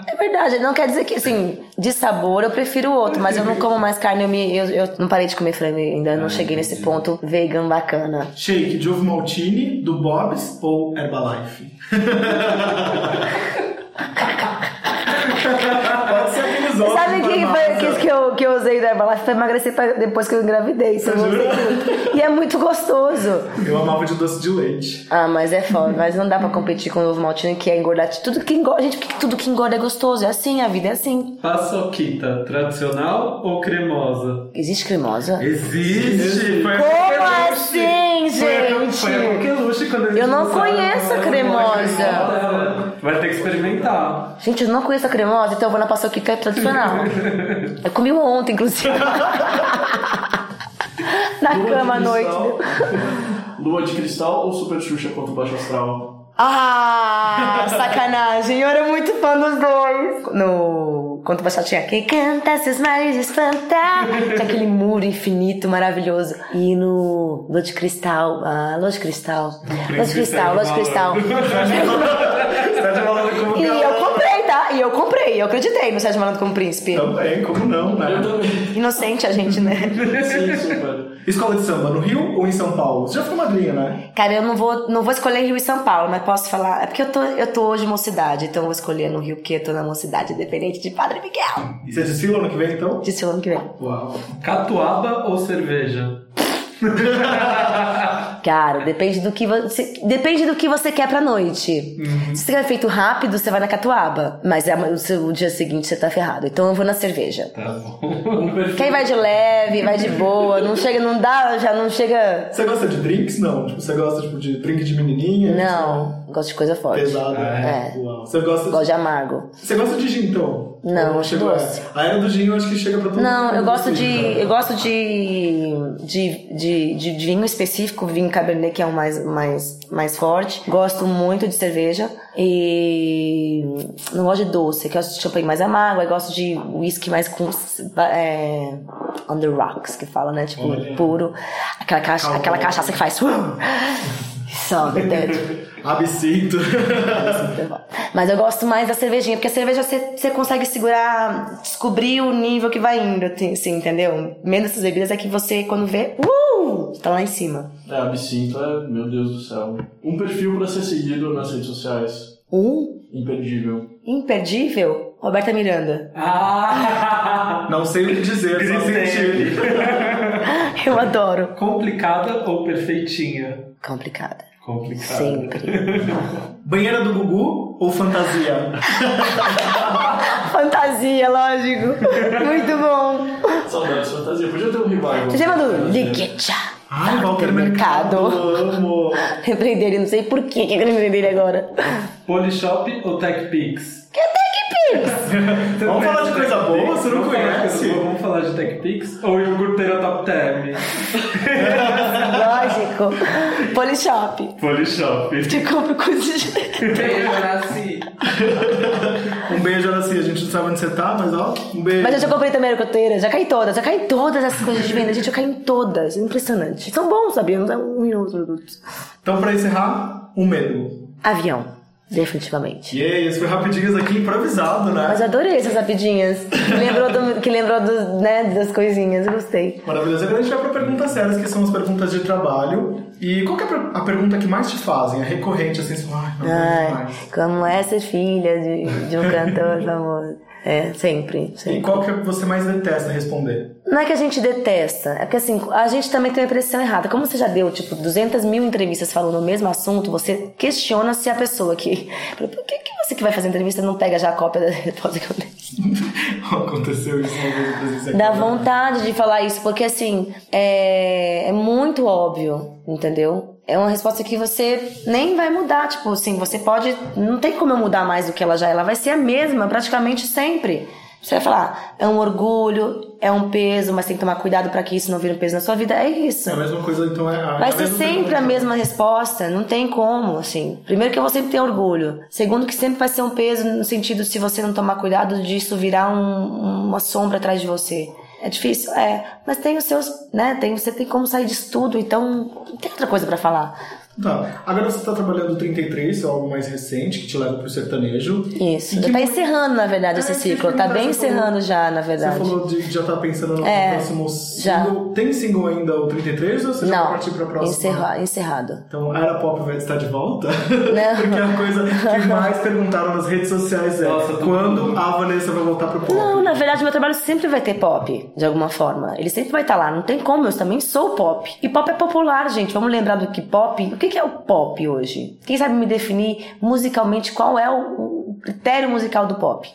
É verdade, não quer dizer que, assim, de sabor eu prefiro o outro, mas eu não como mais carne, eu, me, eu, eu não parei de comer frango, ainda não cheguei nesse ponto vegan bacana. Shake de ovo maltine, do Bob's ou Herbalife? Pode ser ovos Sabe o que, foi, que, que, eu, que eu usei do Herbalife pra emagrecer pra- depois que eu engravidei, isso eu muito. E é muito gostoso. Eu amava de doce de leite. Ah, mas é foda, mas não dá pra competir com o ovo maltine que é engordar. Tudo que engorda, gente, porque tudo que engorda é gostoso, é assim, a vida é assim. Paçoquita, tradicional ou cremosa? Existe cremosa? Existe! Foi Como assim, Foi gente? Foi a Coqueluche quando Eu não conheço a cremosa. Vai ter que experimentar. Gente, eu não conheço a cremosa, então eu vou na paçoquita tradicional. Eu comi uma ontem, inclusive. na Lua cama à noite. Lua de cristal ou Super Xuxa contra o Baixo Astral? Ah, sacanagem. Eu era muito fã dos dois. No Conto Baixado tinha quem canta seus mares espantar. Tinha aquele muro infinito, maravilhoso. E no Lua de Cristal. Ah, Lua de Cristal. Lua de Cristal, Lua de Cristal. Tá como E eu comprei, tá? E eu comprei. Eu acreditei no Sérgio Malandro como príncipe. Também, como não, né? Inocente a gente, né? Sim, super. Escola de samba, no Rio ou em São Paulo? Você já foi madrinha, né? Cara, eu não vou, não vou escolher Rio e São Paulo, mas posso falar. É porque eu tô, eu tô hoje em mocidade, então eu vou escolher no Rio, porque eu tô na mocidade, independente de Padre Miguel. Você desfila ano que vem, então? Disse o ano que vem. Uau. Catuaba ou cerveja? Cara, depende do que você. Depende do que você quer pra noite. Uhum. Se você quer feito rápido, você vai na catuaba. Mas é, o, seu, o dia seguinte você tá ferrado. Então eu vou na cerveja. Tá bom. Quem vai de leve, vai de boa, não chega, não dá, já não chega. Você gosta de drinks? Não. Tipo, você gosta tipo, de drink de menininha? Não, gosto de coisa forte. Pesado. É. Uau. Você gosta Gosto de amargo. Você gosta de gin, então? Não, Ou acho chegou- doce. A era do eu acho que chega pra todo Não, mundo. eu gosto de. Sim, Eu gosto de. de, de, de vinho específico, vinho Cabernet, que é o mais, mais, mais forte. Gosto muito de cerveja. E. Não gosto de doce, que eu gosto de champanhe mais amargo. Aí gosto de whisky mais com. É, on the rocks, que fala, né? Tipo, Olha. puro. Aquela, caixa, Calma. aquela cachaça que faz. o teto. Absinto. Mas eu gosto mais da cervejinha, porque a cerveja você, você consegue segurar, descobrir o nível que vai indo, assim, entendeu? Menos essas bebidas é que você, quando vê, uh, tá lá em cima. É, absinto é, meu Deus do céu. Um perfil pra ser seguido nas redes sociais. Um Imperdível. imperdível, Roberta Miranda. Ah! Não sei o que dizer, só senti. Eu adoro. Complicada ou perfeitinha? Complicada. Complicada. Sempre. Banheira do Gugu ou fantasia? Fantasia, lógico. Muito bom. Saudades fantasia. Podia ter um revival. Você lembra do Liquecha? Ai, Walter Mercado. Amo. Lembrei dele, não sei por que que eu lembrei dele agora. Polishop ou TechPix? Que TechPix? Vamos falar de coisa boa? Você não Vamos conhece? Vamos falar de TechPix ou iogurteira Top Term? Lógico. Polishop. Polishop. Que compra coisas de... Beijo, Nasci. Um beijo, Araci. A gente não sabe onde você tá, mas ó, um beijo. Mas eu já comprei também a coteira, já caí todas, já caí todas as coisas de venda, gente, eu caí em todas. Impressionante. São bons, sabia? Não são ruins os produtos. Então, pra encerrar, um medo. Avião, definitivamente. E aí, esse foi rapidinhas aqui, improvisado, né? Mas adorei essas rapidinhas. Que lembrou, do, que lembrou do, né, das coisinhas, gostei. Maravilhoso. Agora a gente vai para perguntas sérias, que são as perguntas de trabalho. E qual que é a per- a pergunta que mais te fazem? A recorrente, assim, você fala, ai, não Ai, mais. como é ser filha de, de um cantor famoso. É, sempre, E sempre. qual que é que você mais detesta responder? Não é que a gente detesta, é porque assim, a gente também tem uma impressão errada. Como você já deu, tipo, 200 mil entrevistas falando o mesmo assunto, você questiona se a pessoa que. Por que, que você que vai fazer entrevista não pega já a cópia da resposta que eu dei? Aconteceu isso uma vez, aqui. Dá vontade de falar isso, porque assim, é, é muito óbvio, entendeu? É uma resposta que você nem vai mudar, tipo assim, você pode. Não tem como eu mudar mais do que ela já é, ela vai ser a mesma praticamente sempre. Você vai falar, é um orgulho, é um peso, mas tem que tomar cuidado pra que isso não vire um peso na sua vida. É isso. É a mesma coisa, então é. a- Vai é ser mesma sempre a pergunta. mesma resposta, não tem como, assim. Primeiro que eu vou sempre ter orgulho. Segundo que sempre vai ser um peso no sentido se você não tomar cuidado disso virar um- uma sombra atrás de você. É difícil? É. Mas tem os seus, né? Tem, você tem como sair disso tudo, então tem outra coisa pra falar. Tá. Agora você tá trabalhando o 33, é algo mais recente, que te leva pro sertanejo. Isso. E tá mo- encerrando, na verdade, É, esse ciclo. Tá perguntar, bem você falou- encerrando já, na verdade. Você falou de que já tá pensando no É, próximo já. single. Tem single ainda o 33 ou você já vai Não, partir pra próxima? encerra, encerrado. Então, a Era Pop vai estar de volta? Não. Porque a coisa que mais perguntaram nas redes sociais é Nossa, quando a Vanessa vai voltar pro pop? Não, na verdade, meu trabalho sempre vai ter pop, de alguma forma. Ele sempre vai estar lá, não tem como, eu também sou pop. E pop é popular, gente. Vamos lembrar do que pop. O que que é o pop hoje? Quem sabe me definir musicalmente qual é o, o critério musical do pop?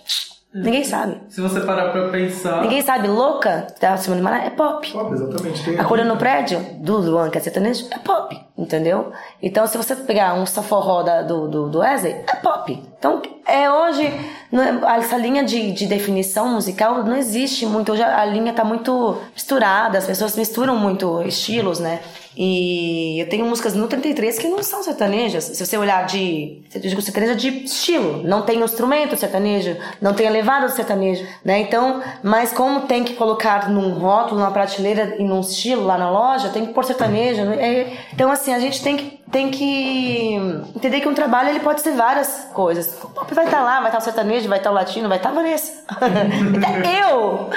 Ninguém sabe. Se você parar pra pensar. Ninguém sabe. Louca, da Simone Maná, é pop. Pop, exatamente. Tem Acordando no prédio, do Luan, que é sertanejo, é pop, entendeu? Então, se você pegar um saforró da- do, do, do Wesley, é pop. Então, é hoje, é- essa linha de, de definição musical não existe muito. Hoje a, a linha tá muito misturada, as pessoas misturam muito estilos, né? E eu tenho músicas no 33 que não são sertanejas. Se você olhar de. Eu digo sertaneja de estilo. Não tem instrumento sertanejo, não tem a levada do sertanejo, né? Então, mas como tem que colocar num rótulo, numa prateleira e num estilo lá na loja, tem que pôr sertanejo. né? É- então, assim, a gente tem que, tem que entender que um trabalho ele pode ser várias coisas. O pop vai estar lá, vai estar o sertanejo, vai estar o latino, vai estar a Vanessa. então, eu!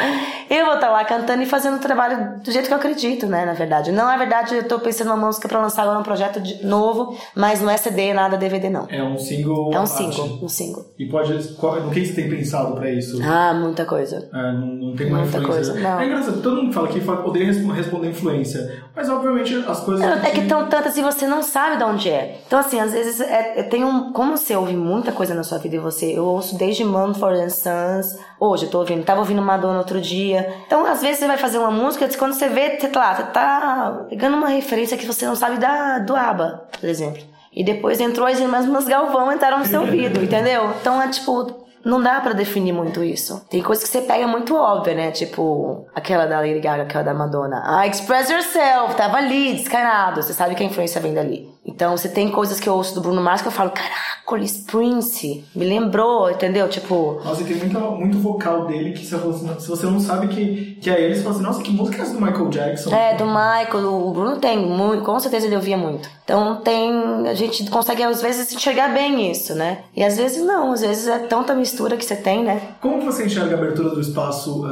Eu vou estar lá cantando e fazendo o trabalho do jeito que eu acredito, né? Na verdade. Não, na verdade, eu tô pensando numa música pra lançar agora um projeto de- novo, mas não é CD, nada DVD, não. É um single. É um arte. single, um single. E pode. Qual, no que você tem pensado pra isso? Ah, muita coisa. É, não, não tem Muita influência. coisa, não. É engraçado, todo mundo fala que odeia res- responder influência. Mas obviamente as coisas. É, é que gente- tão tantas e você não sabe de onde é. Então, assim, às vezes é, é- tem um. Como você ouve muita coisa na sua vida e você. Eu ouço desde Mumford and Sons. Hoje eu tô ouvindo. Tava ouvindo Madonna outro dia. Então, às vezes você vai fazer uma música, quando você vê, você, lá, você tá pegando uma referência que você não sabe da, do ABBA, por exemplo. E depois entrou as irmãs Galvão entraram no seu ouvido, entendeu? Então é tipo. Não dá pra definir muito isso. Tem coisas que você pega muito óbvia, né? Tipo, aquela da Lady Gaga, aquela da Madonna. Ah, express yourself. Tava ali, descarado. Você sabe que a influência vem dali. Então, você tem coisas que eu ouço do Bruno Mars que eu falo, caracoles, Prince. Me lembrou, entendeu? Tipo, Nossa, e tem muita, muito vocal dele que se você não sabe que, que é ele, você fala assim, nossa, que música é essa do Michael Jackson? É, do Michael, o Bruno tem muito, com certeza ele ouvia muito. Então tem, a gente consegue às vezes enxergar bem isso, né? E às vezes não, às vezes é tanta mistura que você tem, né? Como que você enxerga a abertura do espaço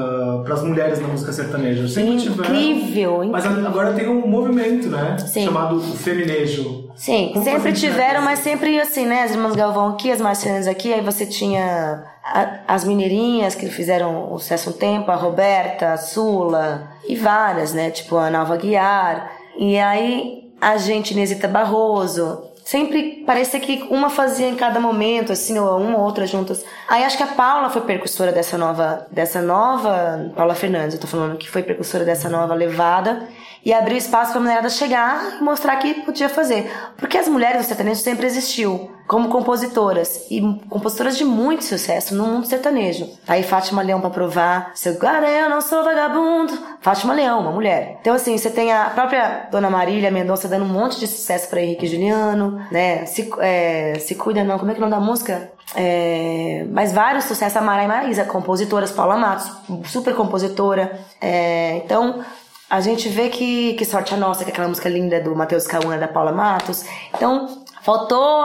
para as mulheres na música sertaneja? Sempre tiveram, Incrível, Mas agora tem um movimento, né? Sim. Chamado o feminejo. Sim, Como sempre tiveram, mas sempre assim, né? As irmãs Galvão aqui, as Marcianas aqui, aí você tinha a- as mineirinhas que fizeram o sucesso um tempo, a Roberta, a Sula e várias, né? Tipo a Nova Guiar. E aí a gente, Inesita Barroso. Sempre parecia que uma fazia em cada momento, assim, ou uma ou outra juntas. Aí acho que a Paula foi precursora dessa nova, dessa nova, Paula Fernandes, eu tô falando que foi precursora dessa nova levada e abriu espaço pra mulherada chegar e mostrar que podia fazer. Porque as mulheres do sertanejo sempre existiu como compositoras e compositoras de muito sucesso no mundo sertanejo. Tá aí Fátima Leão pra provar, seu cara eu não sou vagabundo. Fátima Leão, uma mulher. Então assim, você tem a própria Dona Marília Mendonça dando um monte de sucesso pra Henrique Juliano, né? Se, é, se cuida não, como é que é o nome da música? É, mas vários sucessos, a Mara e Maísa, compositoras, Paula Matos, super compositora. É, então, a gente vê que, que Sorte a Nossa, que aquela música linda do Matheus Cauã da Paula Matos. Então, faltou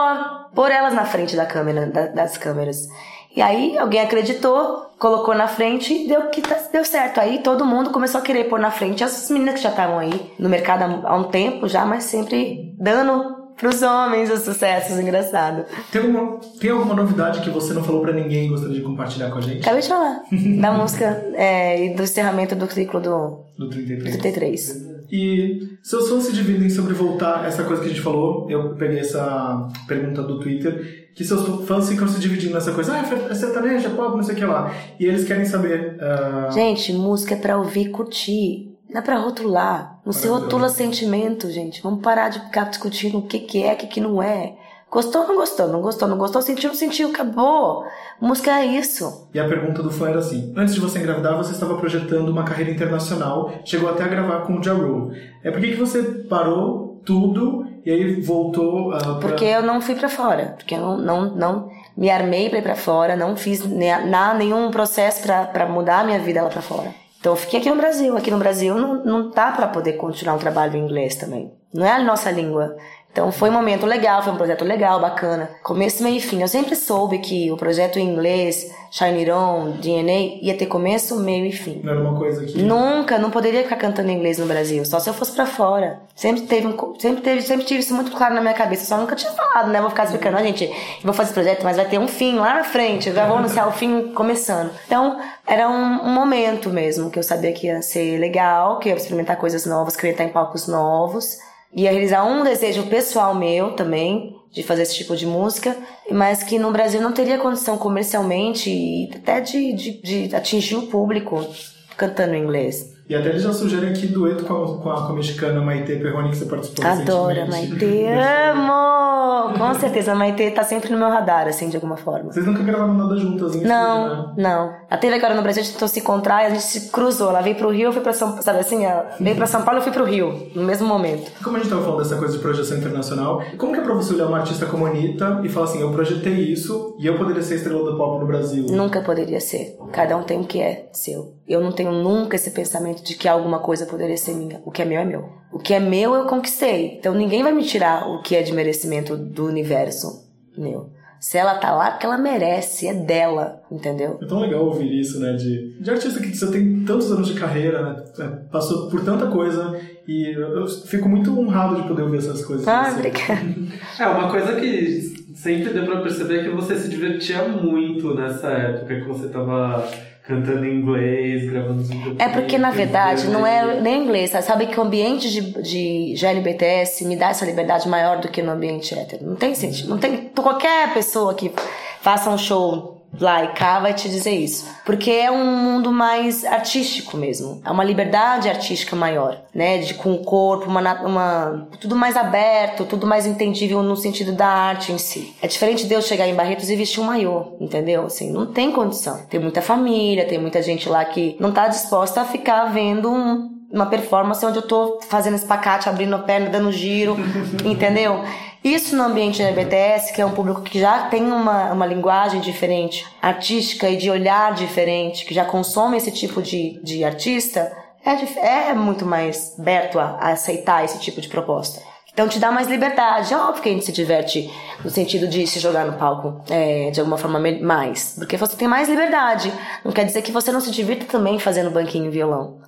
pôr elas na frente da câmera, da- das câmeras. E aí alguém acreditou, colocou na frente e deu, que tá- deu certo. Aí todo mundo começou a querer pôr na frente as meninas que já estavam aí no mercado há um tempo já, mas sempre dando pros homens os sucessos, engraçado. Tem alguma, tem alguma novidade que você não falou pra ninguém e gostaria de compartilhar com a gente? Acabei de falar da música é, e do encerramento do ciclo do Do 33. 33. E seus fãs se dividem sobre voltar, essa coisa que a gente falou, eu peguei essa pergunta do Twitter, que seus fãs ficam se dividindo nessa coisa, ah, é sertaneja, pop, não sei o que lá. E eles querem saber. ah, Gente, música é pra ouvir e curtir. Não é pra rotular. Não se rotula sentimento, gente. Vamos parar de ficar discutindo o que, que é, o que, que não é. Gostou, não gostou, não gostou, não gostou, sentiu, não sentiu, acabou. Música é isso. E a pergunta do fã era assim: antes de você engravidar, você estava projetando uma carreira internacional, chegou até a gravar com o Ja Rule. É por que, que você parou tudo e aí voltou ah, pra... Porque eu não fui pra fora. Porque eu não, não, não me armei pra ir pra fora, não fiz nenhum processo pra mudar a minha vida lá pra fora. Então eu fiquei aqui no Brasil. Aqui no Brasil não, não dá pra poder continuar um trabalho em inglês também. Não é a nossa língua. Então foi um momento legal, foi um projeto legal, bacana. Começo, meio e fim. Eu sempre soube que o projeto em inglês, Shine On, DNA, ia ter começo, meio e fim. Não era uma coisa que... Nunca, não poderia ficar cantando inglês no Brasil, só se eu fosse pra fora. Sempre teve, um sempre teve, sempre tive isso muito claro na minha cabeça, só nunca tinha falado, né? Vou ficar explicando, ó, gente, vou fazer esse projeto, mas vai ter um fim lá na frente, já vou anunciar o fim começando. Então, era um, um momento mesmo que eu sabia que ia ser legal, que ia experimentar coisas novas, que ia estar em palcos novos, ia realizar um desejo pessoal meu também, de fazer esse tipo de música, mas que no Brasil não teria condição comercialmente e até de, de, de atingir o público cantando em inglês. E até eles já sugerem aqui dueto com a, com a, com a mexicana Maite Perroni, que você participou Adoro. Maitê, amo! Com certeza, a Maitê tá sempre no meu radar, assim, de alguma forma. Vocês nunca gravaram nada juntas, hein? Não, Né? não. Ela teve agora no Brasil, a gente tentou se encontrar e a gente se cruzou. Ela veio pro Rio, eu fui pra São Paulo, sabe assim? Ela veio pra São Paulo eu fui pro Rio, no mesmo momento. Como a gente tava falando dessa coisa de projeção internacional, como que é pra você olhar uma artista como a Anitta e falar assim, eu projetei isso e eu poderia ser estrela do pop no Brasil? Nunca poderia ser. Cada um tem o que é seu. Eu não tenho nunca esse pensamento de que alguma coisa poderia ser minha. O que é meu é meu. O que é meu eu conquistei. Então ninguém vai me tirar o que é de merecimento do universo meu. Se ela tá lá, é porque ela merece, é dela, entendeu? É tão legal ouvir isso, né? De, de artista que você tem tantos anos de carreira, né? é, Passou por tanta coisa e eu, eu fico muito honrado de poder ouvir essas coisas. Ah, obrigada. É, uma coisa que sempre deu pra perceber é que você se divertia muito nessa época que você tava cantando em inglês, gravando os vídeos. É porque, na verdade, não é nem inglês, sabe? Sabe que o ambiente de, de GLBTS me dá essa liberdade maior do que no ambiente hétero. Não tem sentido. Não tem. Qualquer pessoa que faça um show lá e cá vai te dizer isso. Porque é um mundo mais artístico mesmo. É uma liberdade artística maior, né? De, com o corpo, uma, uma. Tudo mais aberto, tudo mais entendível no sentido da arte em si. É diferente de eu chegar em Barretos e vestir um maiô, entendeu? Assim, não tem condição. Tem muita família, tem muita gente lá que não tá disposta a ficar vendo um, uma performance onde eu tô fazendo espacate, abrindo a perna, dando giro, entendeu? Isso no ambiente LGBTS, que é um público que já tem uma, uma linguagem diferente, artística e de olhar diferente, que já consome esse tipo de, de artista, é, é muito mais aberto a, a aceitar esse tipo de proposta. Então te dá mais liberdade. É óbvio que a gente se diverte no sentido de se jogar no palco é, de alguma forma mais. Porque você tem mais liberdade. Não quer dizer que você não se divirta também fazendo banquinho e violão.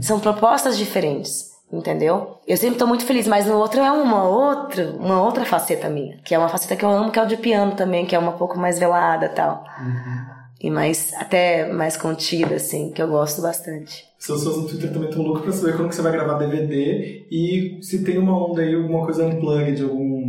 São propostas diferentes. Entendeu? Eu sempre tô muito feliz, mas no outro é uma outra, uma outra faceta minha. Que é uma faceta que eu amo, que é o de piano também, que é uma pouco mais velada e tal. E mais, até mais contida, assim, que eu gosto bastante. Seus fãs no Twitter também estão loucos pra saber quando que você vai gravar DVD e se tem uma onda aí, alguma coisa unplugged, algum,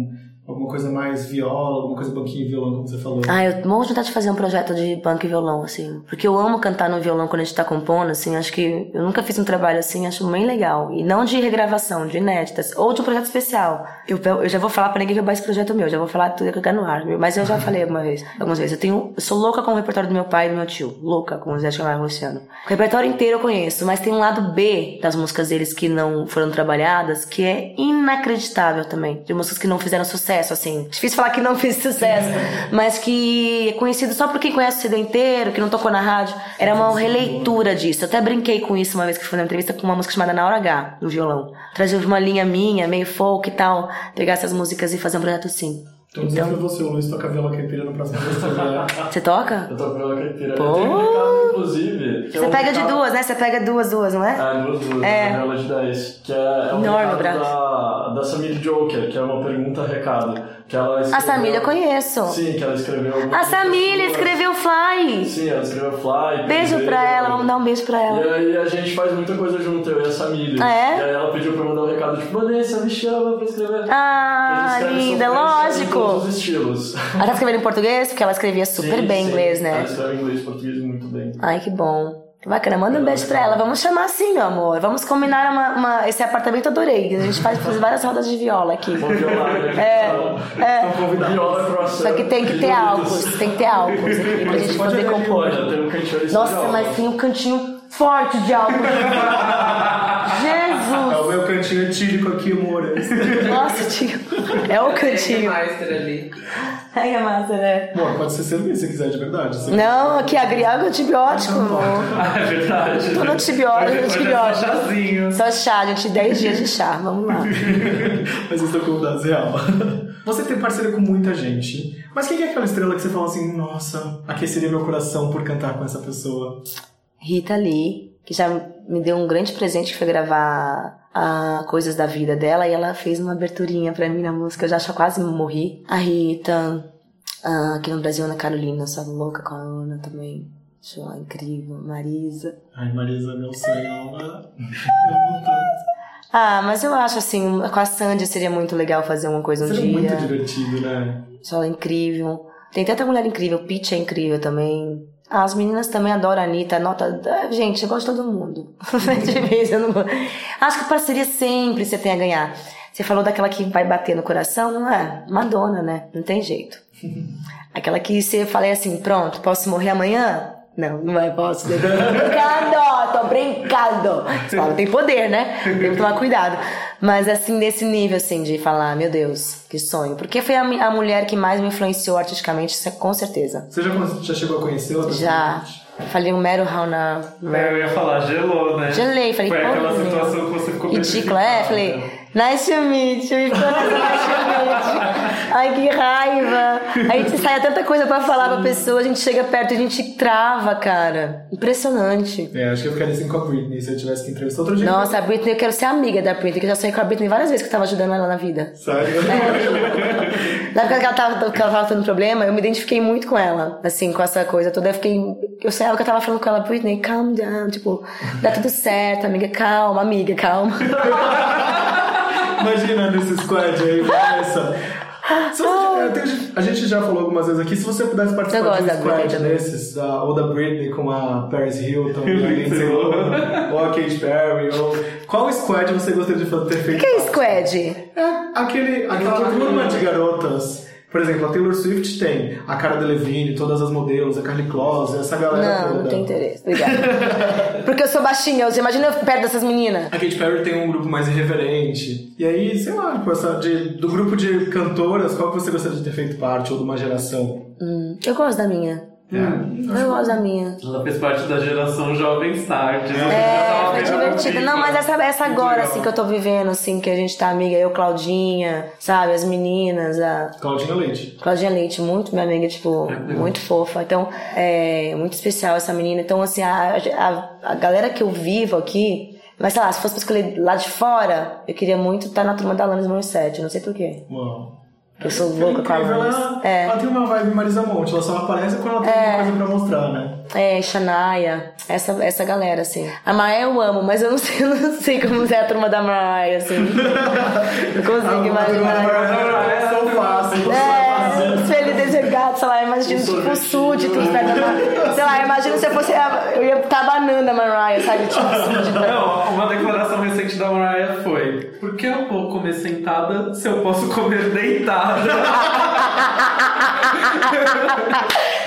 alguma coisa mais viola, alguma coisa banquinho e violão, como você falou. Ah, eu morro de vontade de fazer um projeto de banco e violão, assim. Porque eu amo cantar no violão quando a gente tá compondo, assim. Acho que eu nunca fiz um trabalho assim, acho bem legal. E não de regravação, de inéditas. Ou de um projeto especial. Eu, eu já vou falar pra ninguém que esse projeto meu. Já vou falar tudo que eu quero no ar. Mas eu já falei alguma vez, algumas vezes. Eu tenho. Eu sou louca com o repertório do meu pai e do meu tio. Louca com o Zé Chamar Luciano. O repertório inteiro eu conheço, mas tem um lado B das músicas deles que não foram trabalhadas, que é inacreditável também. De músicas que não fizeram sucesso, assim. Difícil falar que não fez sucesso, mas que é conhecido só por quem conhece o CD inteiro, que não tocou na rádio. Era uma releitura disso. Eu até brinquei com isso uma vez que fui numa entrevista com uma música chamada Na Hora H, no violão. Trazer uma linha minha, meio folk e tal, pegar essas músicas e fazer um projeto assim. Então, desafio você, o Luiz, toca viola caipira no próximo vez que você. Você toca? Eu tô com ela caipira. Pô. Eu tenho recado, inclusive. que é Você um pega de recado- duas, né? Você pega duas, duas, não é? Ah, duas, duas. É. Viola de 10. Que é, é um Enorme, da, da Samir Joker, que é uma pergunta-recado. Que ela A escreveu... Samília eu conheço. Sim, que ela escreveu... A Samília escreveu Fly. Sim, ela escreveu Fly. Beijo pra ela, vamos dar um beijo pra E ela. aí a gente faz muita coisa junto, eu e a Samília. Ah, é? E aí ela pediu pra eu mandar um recado, tipo, Vanessa, me chama pra escrever. Ah, linda, em lógico. todos os estilos. Ela tá escrevendo em português? Porque ela escrevia super Sim, bem sim. inglês, Ela né? escreve inglês e português muito bem. Ai, que bom. Que bacana, manda um beijo pra ela. Vamos chamar assim, meu amor. Vamos combinar uma, uma- esse apartamento, eu adorei. A gente faz, faz várias rodas de viola aqui. Vou violar, né? É, é. Viola é croissant. Só que tem que ter álcool, tem que ter álcool aqui pra gente poder compor. Nossa, mas tem um cantinho forte de álcool. É o cantinho etílico aqui, amor. Nossa, tio. É o cantinho. Master ali. É massa, né? Amor, pode ser cerveja se quiser, de verdade. Você- Não, aqui agriago antibiótico, amor. Ah, é verdade. Tô no antibiótico, é só antibiótico. chazinho. Só chá, gente, 10 dias de chá, vamos lá. Mas eu estou convidados real. Você tem parceria com muita gente. Mas quem que é aquela estrela que você fala assim, nossa, aqueceria meu coração por cantar com essa pessoa? Rita Lee, que já me deu um grande presente que foi gravar a Coisas da Vida dela e ela fez uma aberturinha pra mim na música, eu já quase morri. A Rita, aqui no Brasil, Ana Carolina, sou louca com a Ana também. Acho ela incrível. Marisa. Ai, Marisa, meu sonho. ah, Ah, mas eu acho assim, com a Sandy seria muito legal fazer uma coisa um Seria dia. muito divertido, né? Acho ela incrível. Tem tanta mulher incrível, Peach é incrível também. As meninas também adoram a Anitta, nota. Gente, eu gosto de todo mundo. de vez eu não gosto. Acho que parceria sempre você tem a ganhar. Você falou daquela que vai bater no coração, não é? Madonna, né? Não tem jeito. Aquela que você fala assim, pronto, posso morrer amanhã? Não, não é posso. Brincando, tô brincando. Você fala, tem poder, né? Tem que tomar cuidado. Mas assim, nesse nível, assim, de falar, meu Deus, que sonho. Porque foi a, a mulher que mais me influenciou artisticamente, isso é com certeza. Você já, já chegou a conhecê-la? Já. Falei um mero na. É, eu ia falar, gelou, né? Gelei, falei, Foi aquela situação que você ficou Ridícula, é? Falei, nice to meet you. E ficou nice to. Ai, que raiva. A gente sai tanta coisa pra falar pra pessoa, a gente chega perto e a gente trava, cara. Impressionante. É, acho que eu ficaria assim com a Britney se eu tivesse que entrevistar outro dia. Nossa, a Britney, eu quero ser amiga da Britney, que eu já saí com a Britney várias vezes que eu tava ajudando ela na vida. Sério? Na época que ela, tava, que ela tava tendo problema, eu me identifiquei muito com ela, assim, com essa coisa toda. Eu fiquei. Eu sei que eu tava falando com ela, Britney, calm down, tipo, dá tudo certo, amiga, calma, amiga, calma. Imagina nesse squad aí, Vanessa. Se você- eu tenho- a gente já falou algumas vezes aqui, se você pudesse participar de um squad desses, ah, ou da Britney com a Paris Hilton, ou a Lindsay Lohan, ou a Katy Perry, ou... Qual squad você gostaria de ter feito? Que é parte? squad? É, aquele, aquela turma de garotas. Por exemplo, a Taylor Swift tem a Cara Delevingne, todas as modelos, a Carly Close, essa galera Não, toda. não tem interesse. Obrigada. Porque eu sou baixinha, você imagina eu perto dessas meninas. A Katy Perry tem um grupo mais irreverente. E aí, sei lá, tipo, essa de, do grupo de cantoras, qual que você gostaria de ter feito parte, ou de uma geração? Hum, eu gosto da minha. É. Eu gosto da minha. Ela fez parte da geração Jovem Start. É, foi divertido. Não, mas essa, essa agora, assim, que eu tô vivendo, assim, que a gente tá amiga, eu, Claudinha, sabe, as meninas, a Claudinha Leite. Claudinha Leite, muito minha amiga, tipo, muito fofa. Então, é muito especial essa menina. Então, assim, a, a, a galera que eu vivo aqui, mas sei lá, se fosse pra escolher lá de fora, eu queria muito estar na turma da Alanis Morissette, não sei porquê. Uau. Eu sou louca com a Alanis. ela, É. ela tem uma vibe Marisa Monte, ela só aparece quando ela tem alguma coisa pra mostrar, né? É, Shania, essa, essa galera, assim. A Mariah eu amo, mas eu não sei, eu não sei como é a turma da Mariah, assim. Não consigo imaginar. É tão fácil. É, feliz desejado, sei lá, imagina tipo um da Mariah. Sei lá, imagina se eu fosse. a- Eu ia estar banando a Mariah, sabe? Tipo, súdito. Não, uma declaração recente da Mariah foi: Por que eu vou comer sentada se eu posso comer deitada?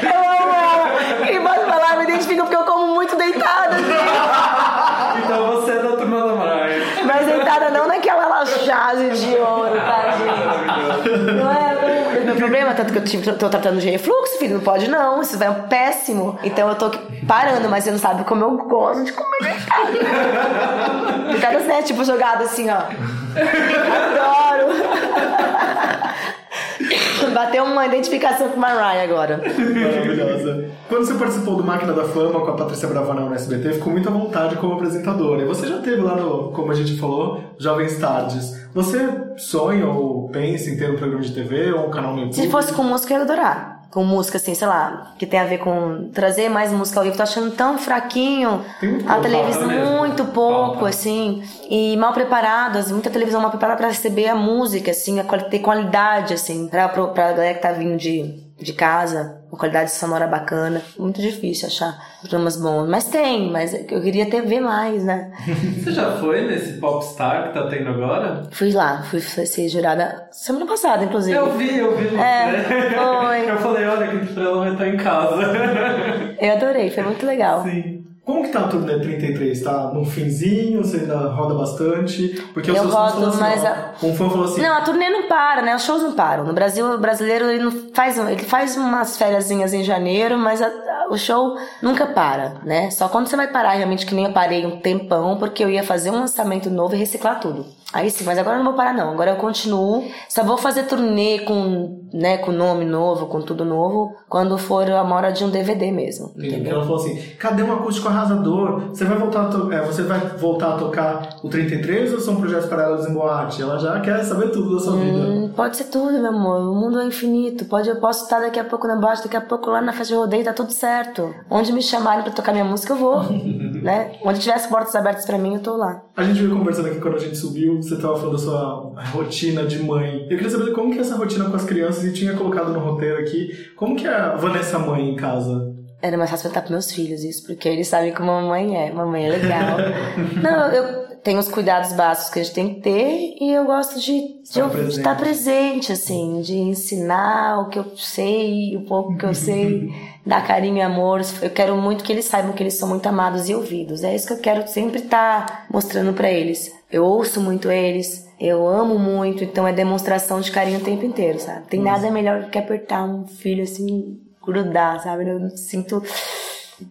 Eu amo. E pode falar, me identifico porque eu como muito deitada, assim. então você é da turma da Mariah. Mas deitada não naquela laxase de ouro, tá, gente? Não é? Meu problema, tanto que eu tive, tô tratando de refluxo, filho, não pode não, isso vai um péssimo. Então eu tô parando, mas você não sabe como eu gosto de comer deitada. Deitada né? Tipo, jogado assim, ó. Adoro. Bateu uma identificação com Mariah agora. Maravilhosa. Quando você participou do Máquina da Fama com a Patrícia Bravanel no SBT, ficou muito à vontade como apresentadora. E você já teve lá no, como a gente falou, Jovens Tardes. Você sonha ou pensa em ter um programa de TV ou um canal no YouTube? Se fosse com música, eu ia adorar. Com música, assim, sei lá, que tem a ver com trazer mais música ao vivo. Tô achando tão fraquinho a pouco, televisão, muito pouco, Falta. assim. E mal preparadas, muita televisão mal preparada pra receber a música, assim, a ter qualidade, assim, pra, pra galera que tá vindo de de casa, uma qualidade sonora bacana. Muito difícil achar programas bons. Mas tem, mas eu queria ter ver mais, né? Você já foi nesse Popstar que tá tendo agora? Fui lá, fui ser jurada semana passada, inclusive. Eu vi, eu vi. É, foi. Eu falei, olha, que estrela vai estar em casa. Eu adorei, foi muito legal. Sim. Como que tá a turnê 33? Tá no finzinho? Você ainda roda bastante? Porque os Eu fãs rodo, assim, mas ó, Um fã falou assim... Não, a turnê não para, né? Os shows não param. No Brasil, o brasileiro ele faz, ele faz umas férias em janeiro, mas a- a- o show nunca para, né? Só quando você vai parar, realmente, que nem eu parei um tempão, porque eu ia fazer um lançamento novo e reciclar tudo. Aí sim, mas agora eu não vou parar não. Agora eu continuo. Só vou fazer turnê com, né, com nome novo, com tudo novo, quando for a hora de um DVD mesmo. Entendeu? ela falou assim, cadê um acústico arrasador? Você vai voltar a, é, você vai voltar a tocar o 33 ou são projetos paralelos em boate? Ela já quer saber tudo da sua vida. Hum, Pode ser tudo, meu amor. O mundo é infinito. Pode, eu posso estar daqui a pouco na boate, daqui a pouco lá na festa de rodeio, tá tudo certo. Onde me chamarem pra tocar minha música, eu vou. né? Onde tiver as portas abertas pra mim, eu tô lá. A gente veio conversando aqui quando a gente subiu, você tava falando da sua rotina de mãe. Eu queria saber como que é essa rotina com as crianças e tinha colocado no roteiro aqui. Como que é a Vanessa mãe em casa? Era mais fácil perguntar pros meus filhos isso, porque eles sabem como a mamãe é. Mamãe é legal. Não, eu tenho os cuidados básicos que a gente tem que ter e eu gosto de, de Estar eu- presente. estar presente, assim, de ensinar o que eu sei, o pouco que eu sei, dar carinho e amor. Eu quero muito que eles saibam que eles são muito amados e ouvidos. É isso que eu quero sempre estar mostrando pra eles. Eu ouço muito eles, eu amo muito, então é demonstração de carinho o tempo inteiro, sabe? Tem nada melhor do que apertar um filho assim, grudar, sabe? Eu sinto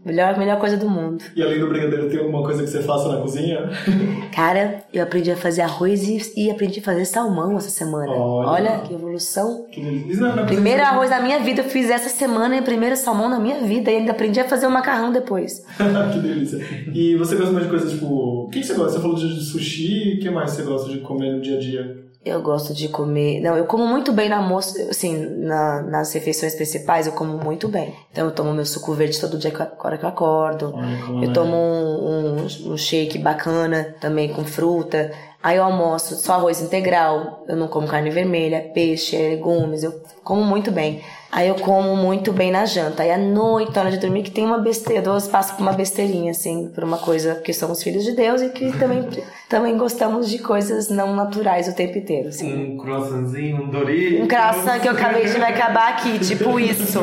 melhor, melhor coisa do mundo. E além do brigadeiro, tem alguma coisa que você faça na cozinha? Cara, eu aprendi a fazer arroz e, e aprendi a fazer salmão essa semana. Olha. Olha, que evolução. Que delícia. É Primeiro arroz da minha vida eu fiz essa semana e primeiro salmão na minha vida. E ainda aprendi a fazer o macarrão depois. que delícia. E você gosta mais de coisas tipo. O que, que você gosta? Você falou de sushi, o que mais você gosta de comer no dia a dia? Eu gosto de comer. Não, eu como muito bem no almoço, assim, na- nas refeições principais, eu como muito bem. Então eu tomo meu suco verde todo dia eu- hora que eu acordo. Como Eu é. tomo um, um, um shake bacana também com fruta. Aí eu almoço só arroz integral. Eu não como carne vermelha, peixe, legumes. Eu como muito bem. Aí eu como muito bem na janta. Aí à noite, na hora de dormir, que tem uma besteira. Eu dou espaço pra uma besteirinha, assim, por uma coisa que somos filhos de Deus e que também, também gostamos de coisas não naturais o tempo inteiro. Assim. Um croissantzinho, um Doritos. Um croissant que eu acabei de vai acabar aqui, tipo isso.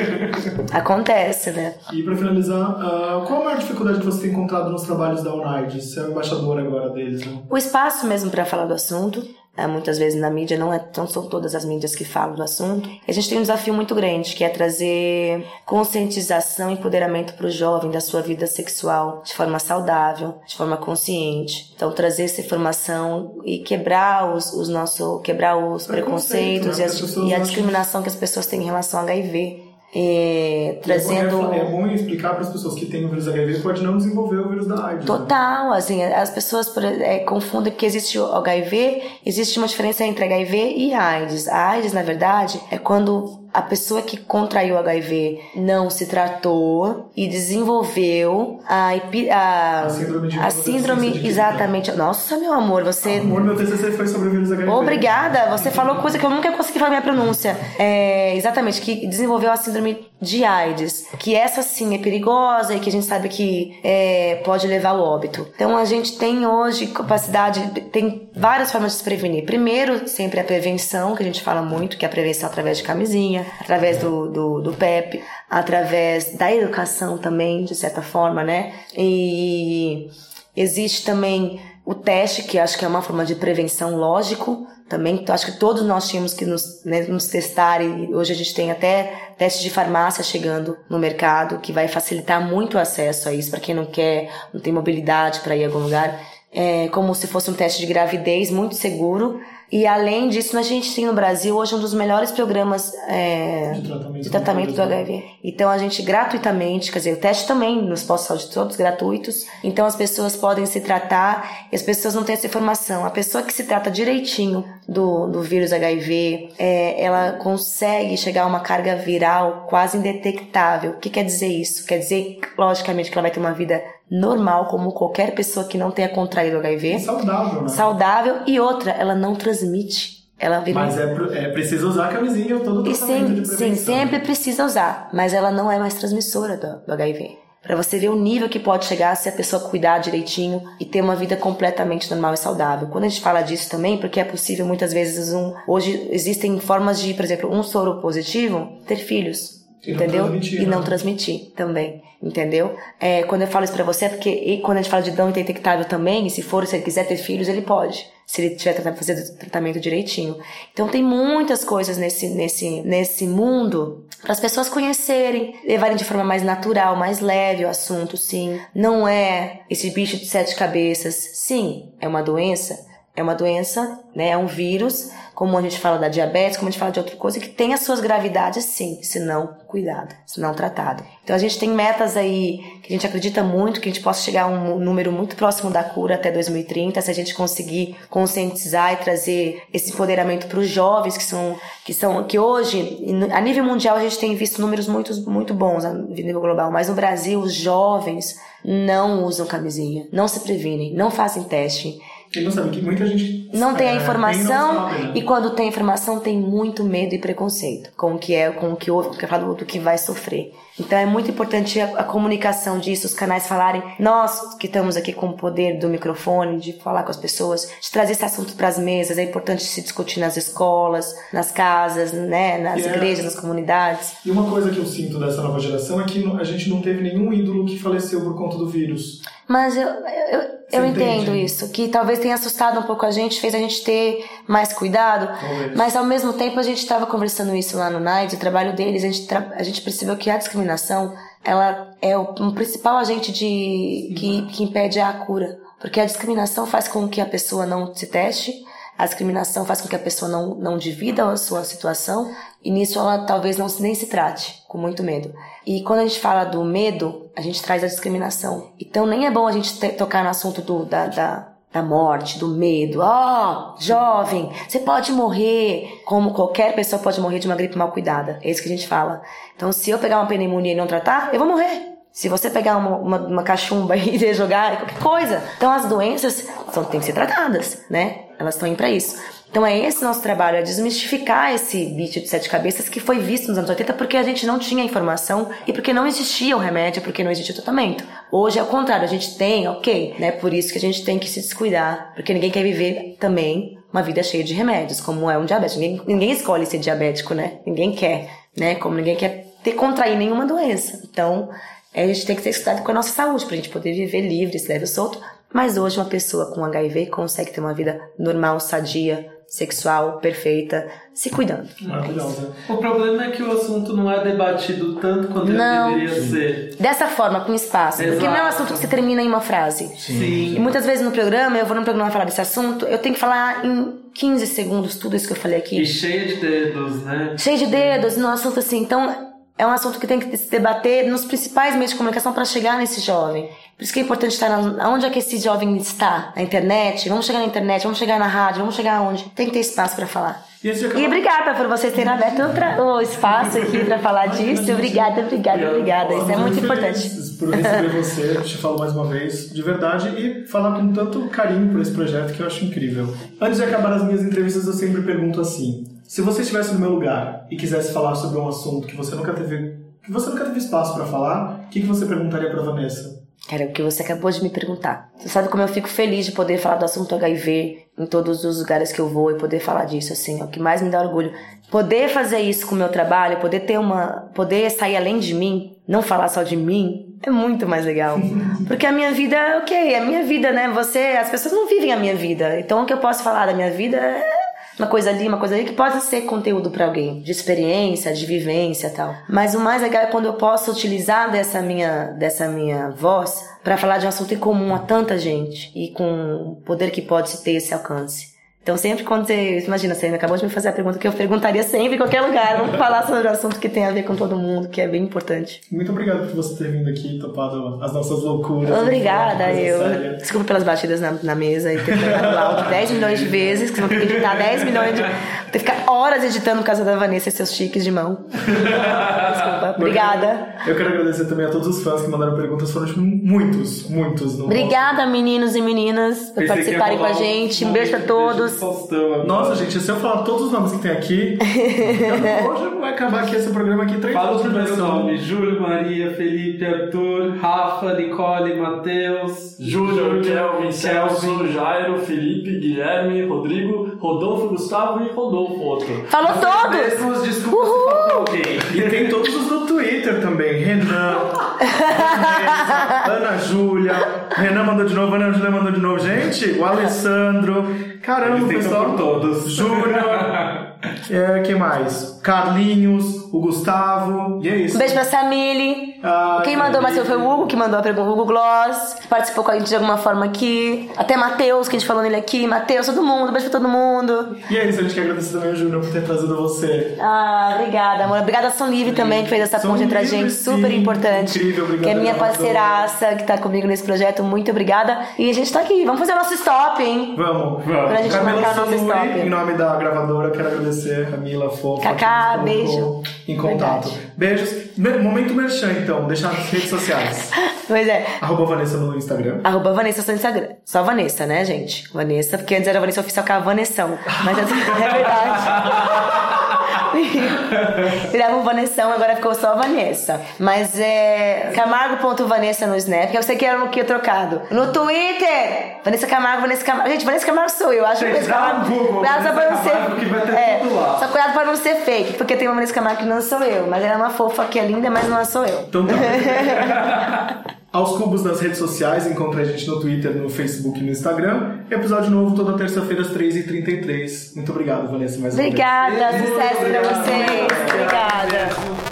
Acontece, né? E pra finalizar, ah, qual a maior dificuldade que você tem encontrado nos trabalhos da United? Você é o embaixador agora deles, né? O espaço mesmo para falar do assunto, é, muitas vezes na mídia, não, é, não são todas as mídias que falam do assunto. E a gente tem um desafio muito grande, que é trazer conscientização e empoderamento para o jovem da sua vida sexual de forma saudável, de forma consciente. Então, trazer essa informação e quebrar os, os nossos, quebrar os Preconceito, preconceitos né? e, pessoas e a discriminação que as pessoas têm em relação ao HIV. É, é trazendo. É, bom explicar para as pessoas que têm o vírus HIV pode não desenvolver o vírus da AIDS. né? Total, assim, as pessoas é, confundem porque existe o HIV, existe uma diferença entre HIV e AIDS. A AIDS, na verdade, é quando a pessoa que contraiu HIV não se tratou e desenvolveu a, a, A síndrome de a síndrome, adquirida. exatamente. Nossa, meu amor, você Amor, meu TCC foi sobre o vírus HIV. Obrigada, você falou coisa que eu nunca consegui falar minha pronúncia. É, exatamente, que desenvolveu a síndrome de AIDS, que essa sim é perigosa e que a gente sabe que é, pode levar ao óbito. Então a gente tem hoje capacidade, tem várias formas de se prevenir. Primeiro, sempre a prevenção, que a gente fala muito, que é a prevenção através de camisinha, através do, do, do PEP, através da educação também, de certa forma, né? E Existe também o teste, que acho que é uma forma de prevenção, lógico. Também acho que todos nós tínhamos que nos, né, nos testar e hoje a gente tem até teste de farmácia chegando no mercado que vai facilitar muito o acesso a isso para quem não quer, não tem mobilidade para ir a algum lugar. É como se fosse um teste de gravidez muito seguro. E além disso, a gente tem no Brasil hoje um dos melhores programas é, De tratamento de tratamento do HIV. Então a gente gratuitamente, quer dizer, o teste também nos postos de saúde todos gratuitos. Então as pessoas podem se tratar e as pessoas não têm essa informação. A pessoa que se trata direitinho do, do vírus HIV, é, ela consegue chegar a uma carga viral quase indetectável. O que quer dizer isso? Quer dizer, logicamente, que ela vai ter uma vida normal, como qualquer pessoa que não tenha contraído HIV saudável, né? saudável e outra, ela não transmite ela vira Mas é, é preciso usar a camisinha todo o E tratamento sim, sempre precisa usar, mas ela não é mais transmissora do, do HIV. Pra você ver o nível que pode chegar se a pessoa cuidar direitinho e ter uma vida completamente normal e saudável. Quando a gente fala disso também, porque é possível muitas vezes um. Hoje existem formas de, por exemplo, um soro positivo ter filhos. E não entendeu? transmitir, e não né? transmitir também, entendeu? É, quando eu falo isso pra você é porque e quando a gente fala de dão detectável também, e se for, se ele quiser ter filhos, ele pode. Se ele tiver tratado, fazer o tratamento direitinho. Então tem muitas coisas nesse, nesse, nesse mundo para as pessoas conhecerem, levarem de forma mais natural, mais leve o assunto, sim. Não é esse bicho de sete cabeças. Sim, é uma doença, é uma doença, né? É um vírus, como a gente fala da diabetes, como a gente fala de outra coisa, que tem as suas gravidades, sim, se não cuidado, se não tratado. Então a gente tem metas aí que a gente acredita muito que a gente possa chegar a um número muito próximo da cura até 2030, se a gente conseguir conscientizar e trazer esse empoderamento para os jovens que são que são que hoje a nível mundial a gente tem visto números muito muito bons a nível global, mas no Brasil os jovens não usam camisinha, não se previnem, não fazem teste. Ele não sabe que muita gente Não tem a é, informação sabe, né? e quando tem informação tem muito medo e preconceito com o que é, com o que ouve, que fala do que vai sofrer. Então é muito importante a, a comunicação disso, os canais falarem, nós que estamos aqui com o poder do microfone, de falar com as pessoas, de trazer esse assunto para as mesas, é importante se discutir nas escolas, nas casas, né, nas é- igrejas, nas comunidades. E uma coisa que eu sinto dessa nova geração é que a gente não teve nenhum ídolo que faleceu por conta do vírus. Mas eu, eu, eu entendo isso, que talvez tenha assustado um pouco a gente, fez a gente ter mais cuidado, Talvez. mas ao mesmo tempo a gente estava conversando isso lá no NIDE, o trabalho deles, a gente, a gente percebeu que a discriminação, ela é o um principal agente de que, que impede a cura, porque a discriminação faz com que a pessoa não se teste, a discriminação faz com que a pessoa não, não divida a sua situação e nisso ela talvez não nem se trate, com muito medo. E quando a gente fala do medo, a gente traz a discriminação. Então nem é bom a gente te- tocar no assunto do, da, da, da morte, do medo. Ó, jovem, você pode morrer, como qualquer pessoa pode morrer de uma gripe mal cuidada. É isso que a gente fala. Então se eu pegar uma pneumonia e não tratar, eu vou morrer. Se você pegar uma, uma, uma cachumba e jogar, qualquer coisa. Então as doenças são, têm que ser tratadas, né? Elas estão aí pra isso. Então é esse nosso trabalho, é desmistificar esse bicho de sete cabeças que foi visto nos anos 80 porque a gente não tinha informação e porque não existia o remédio, porque não existia o tratamento. Hoje é o contrário, a gente tem, ok, né? Por isso que a gente tem que se descuidar, porque ninguém quer viver também uma vida cheia de remédios, como é um diabético. Ninguém, ninguém escolhe ser diabético, né? Ninguém quer, né? Como ninguém quer ter contrair nenhuma doença. Então, é, a gente tem que ter cuidado com a nossa saúde pra gente poder viver livre, esse leve e solto. Mas hoje uma pessoa com HIV consegue ter uma vida normal, sadia, sexual, perfeita, se cuidando. Maravilhosa. O problema é que o assunto não é debatido tanto quanto Não. ele deveria ser. Dessa forma, com espaço. Porque não é um Exato. assunto que se termina em uma frase. Sim. E muitas vezes no programa, eu vou no programa falar desse assunto, eu tenho que falar em 15 segundos tudo isso que eu falei aqui. E cheia de dedos, né? cheio de dedos no assunto assim. Então, é um assunto que tem que se debater nos principais meios de comunicação para chegar nesse jovem. Por isso que é importante estar na, onde é que esse jovem está? Na internet? Vamos chegar na internet, vamos chegar na rádio, vamos chegar aonde? Tem que ter espaço para falar. E acabar- E obrigada por vocês terem aberto outra- o espaço aqui para falar disso. Obrigada, obrigada, obrigada. Isso é muito importante. Por receber você, te falo mais uma vez, de verdade, e falar com tanto carinho por esse projeto que eu acho incrível. Antes de acabar as minhas entrevistas, eu sempre pergunto assim: se você estivesse no meu lugar e quisesse falar sobre um assunto que você nunca teve, que você nunca teve espaço para falar, o que, que você perguntaria para Vanessa? Cara, o que você acabou de me perguntar. Você sabe como eu fico feliz de poder falar do assunto HIV em todos os lugares que eu vou e poder falar disso, assim, é o que mais me dá orgulho. Poder fazer isso com o meu trabalho, poder ter uma. poder sair além de mim, não falar só de mim, é muito mais legal. Porque a minha vida, ok, é a minha vida, né? Você, as pessoas não vivem a minha vida. Então o que eu posso falar da minha vida é uma coisa ali, uma coisa ali, que pode ser conteúdo pra alguém, de experiência, de vivência tal. Mas o mais legal é quando eu posso utilizar dessa minha, dessa minha voz pra falar de um assunto em comum a tanta gente e com o poder que pode ter esse alcance. Então sempre quando você, imagina, você acabou de me fazer a pergunta que eu perguntaria sempre em qualquer lugar, vamos falar sobre um assunto que tem a ver com todo mundo, que é bem importante. Muito obrigado por você ter vindo aqui, topado as nossas loucuras. Obrigada, eu. séria. Desculpa pelas batidas na, na mesa e ter pegado alto 10 milhões de vezes, que você vai ter que editar 10 milhões de. Tem que ficar horas editando por causa da Vanessa e seus chiques de mão. Desculpa. Obrigada. Eu quero agradecer também a todos os fãs que mandaram perguntas. Foram tipo, muitos, muitos. No Obrigada, meninos e meninas, por Pensei participarem com a gente. Um beijo pra todos. Faustão agora. Nossa, gente, se eu falar todos os nomes que tem aqui, hoje vai acabar aqui esse programa aqui três Fala os duração. nomes: Júlio, Maria, Felipe, Arthur, Rafa, Nicole, Matheus, Júnior, Kelvin, Celso. Jairo, Felipe, Guilherme, Rodrigo, Rodolfo, Gustavo e Rodolfo, outro. Falou todos! Mesmos, desculpa se faltou alguém. E tem todos os do Twitter também. Renan, Ana Júlia. Renan mandou de novo, Ana Júlia mandou de novo. Gente, o Alessandro. Caramba, Tentam pessoal. por todos. Júnior. É, quem mais? Carlinhos, o Gustavo. E é isso. Um beijo pra Samile. Ai, Quem mandou, mas foi o Hugo que mandou a pergunta, o Hugo Gloss, que participou com a gente de alguma forma aqui. Até Matheus, que a gente falou nele aqui. Matheus, todo mundo, beijo pra todo mundo. E é isso, a gente quer agradecer também ao Júnior por ter trazido você. Ah, obrigada, amor. Obrigada a Som Livre também, que fez essa Som ponte entre a gente, sim. super importante. Incrível, obrigado, Que é minha parceiraça, que tá comigo nesse projeto. Muito obrigada. E a gente tá aqui. Vamos fazer o nosso stop, hein? Vamos. Vamos. Pra gente Camila marcar o nosso stop. em nome da gravadora, quero agradecer a Camila Fofa. Cacá, que beijo. Em contato. Verdade. Beijos. Me- Momento merchan, então. Deixar nas redes sociais. Pois é. Arroba Vanessa no Instagram. Arroba Vanessa no Instagram. Só Vanessa, né, gente? Vanessa, porque antes era Vanessa Oficial com a Vanessão. Mas é verdade. Virava um Vanessão, agora ficou só Vanessa. Mas é Camargo.vanessa no Snap, que eu sei que era no que trocado. No Twitter! Vanessa Camargo, Vanessa Camargo. Gente, Vanessa Camargo sou eu. Acho que Gente, Vanessa dá Camargo. Google, só pra não Vanessa Camargo, que vai ter ser. É, tudo lá. só cuidado pra não ser fake, porque tem uma Vanessa Camargo que não sou eu. Mas ela é uma fofa que é linda, mas não sou eu. Então tá. Aos cubos nas redes sociais, encontra a gente no Twitter, no Facebook e no Instagram. Episódio novo toda terça-feira às 3h33. Muito obrigado, Vanessa, mais uma vez. Obrigada, sucesso pra vocês. Obrigada.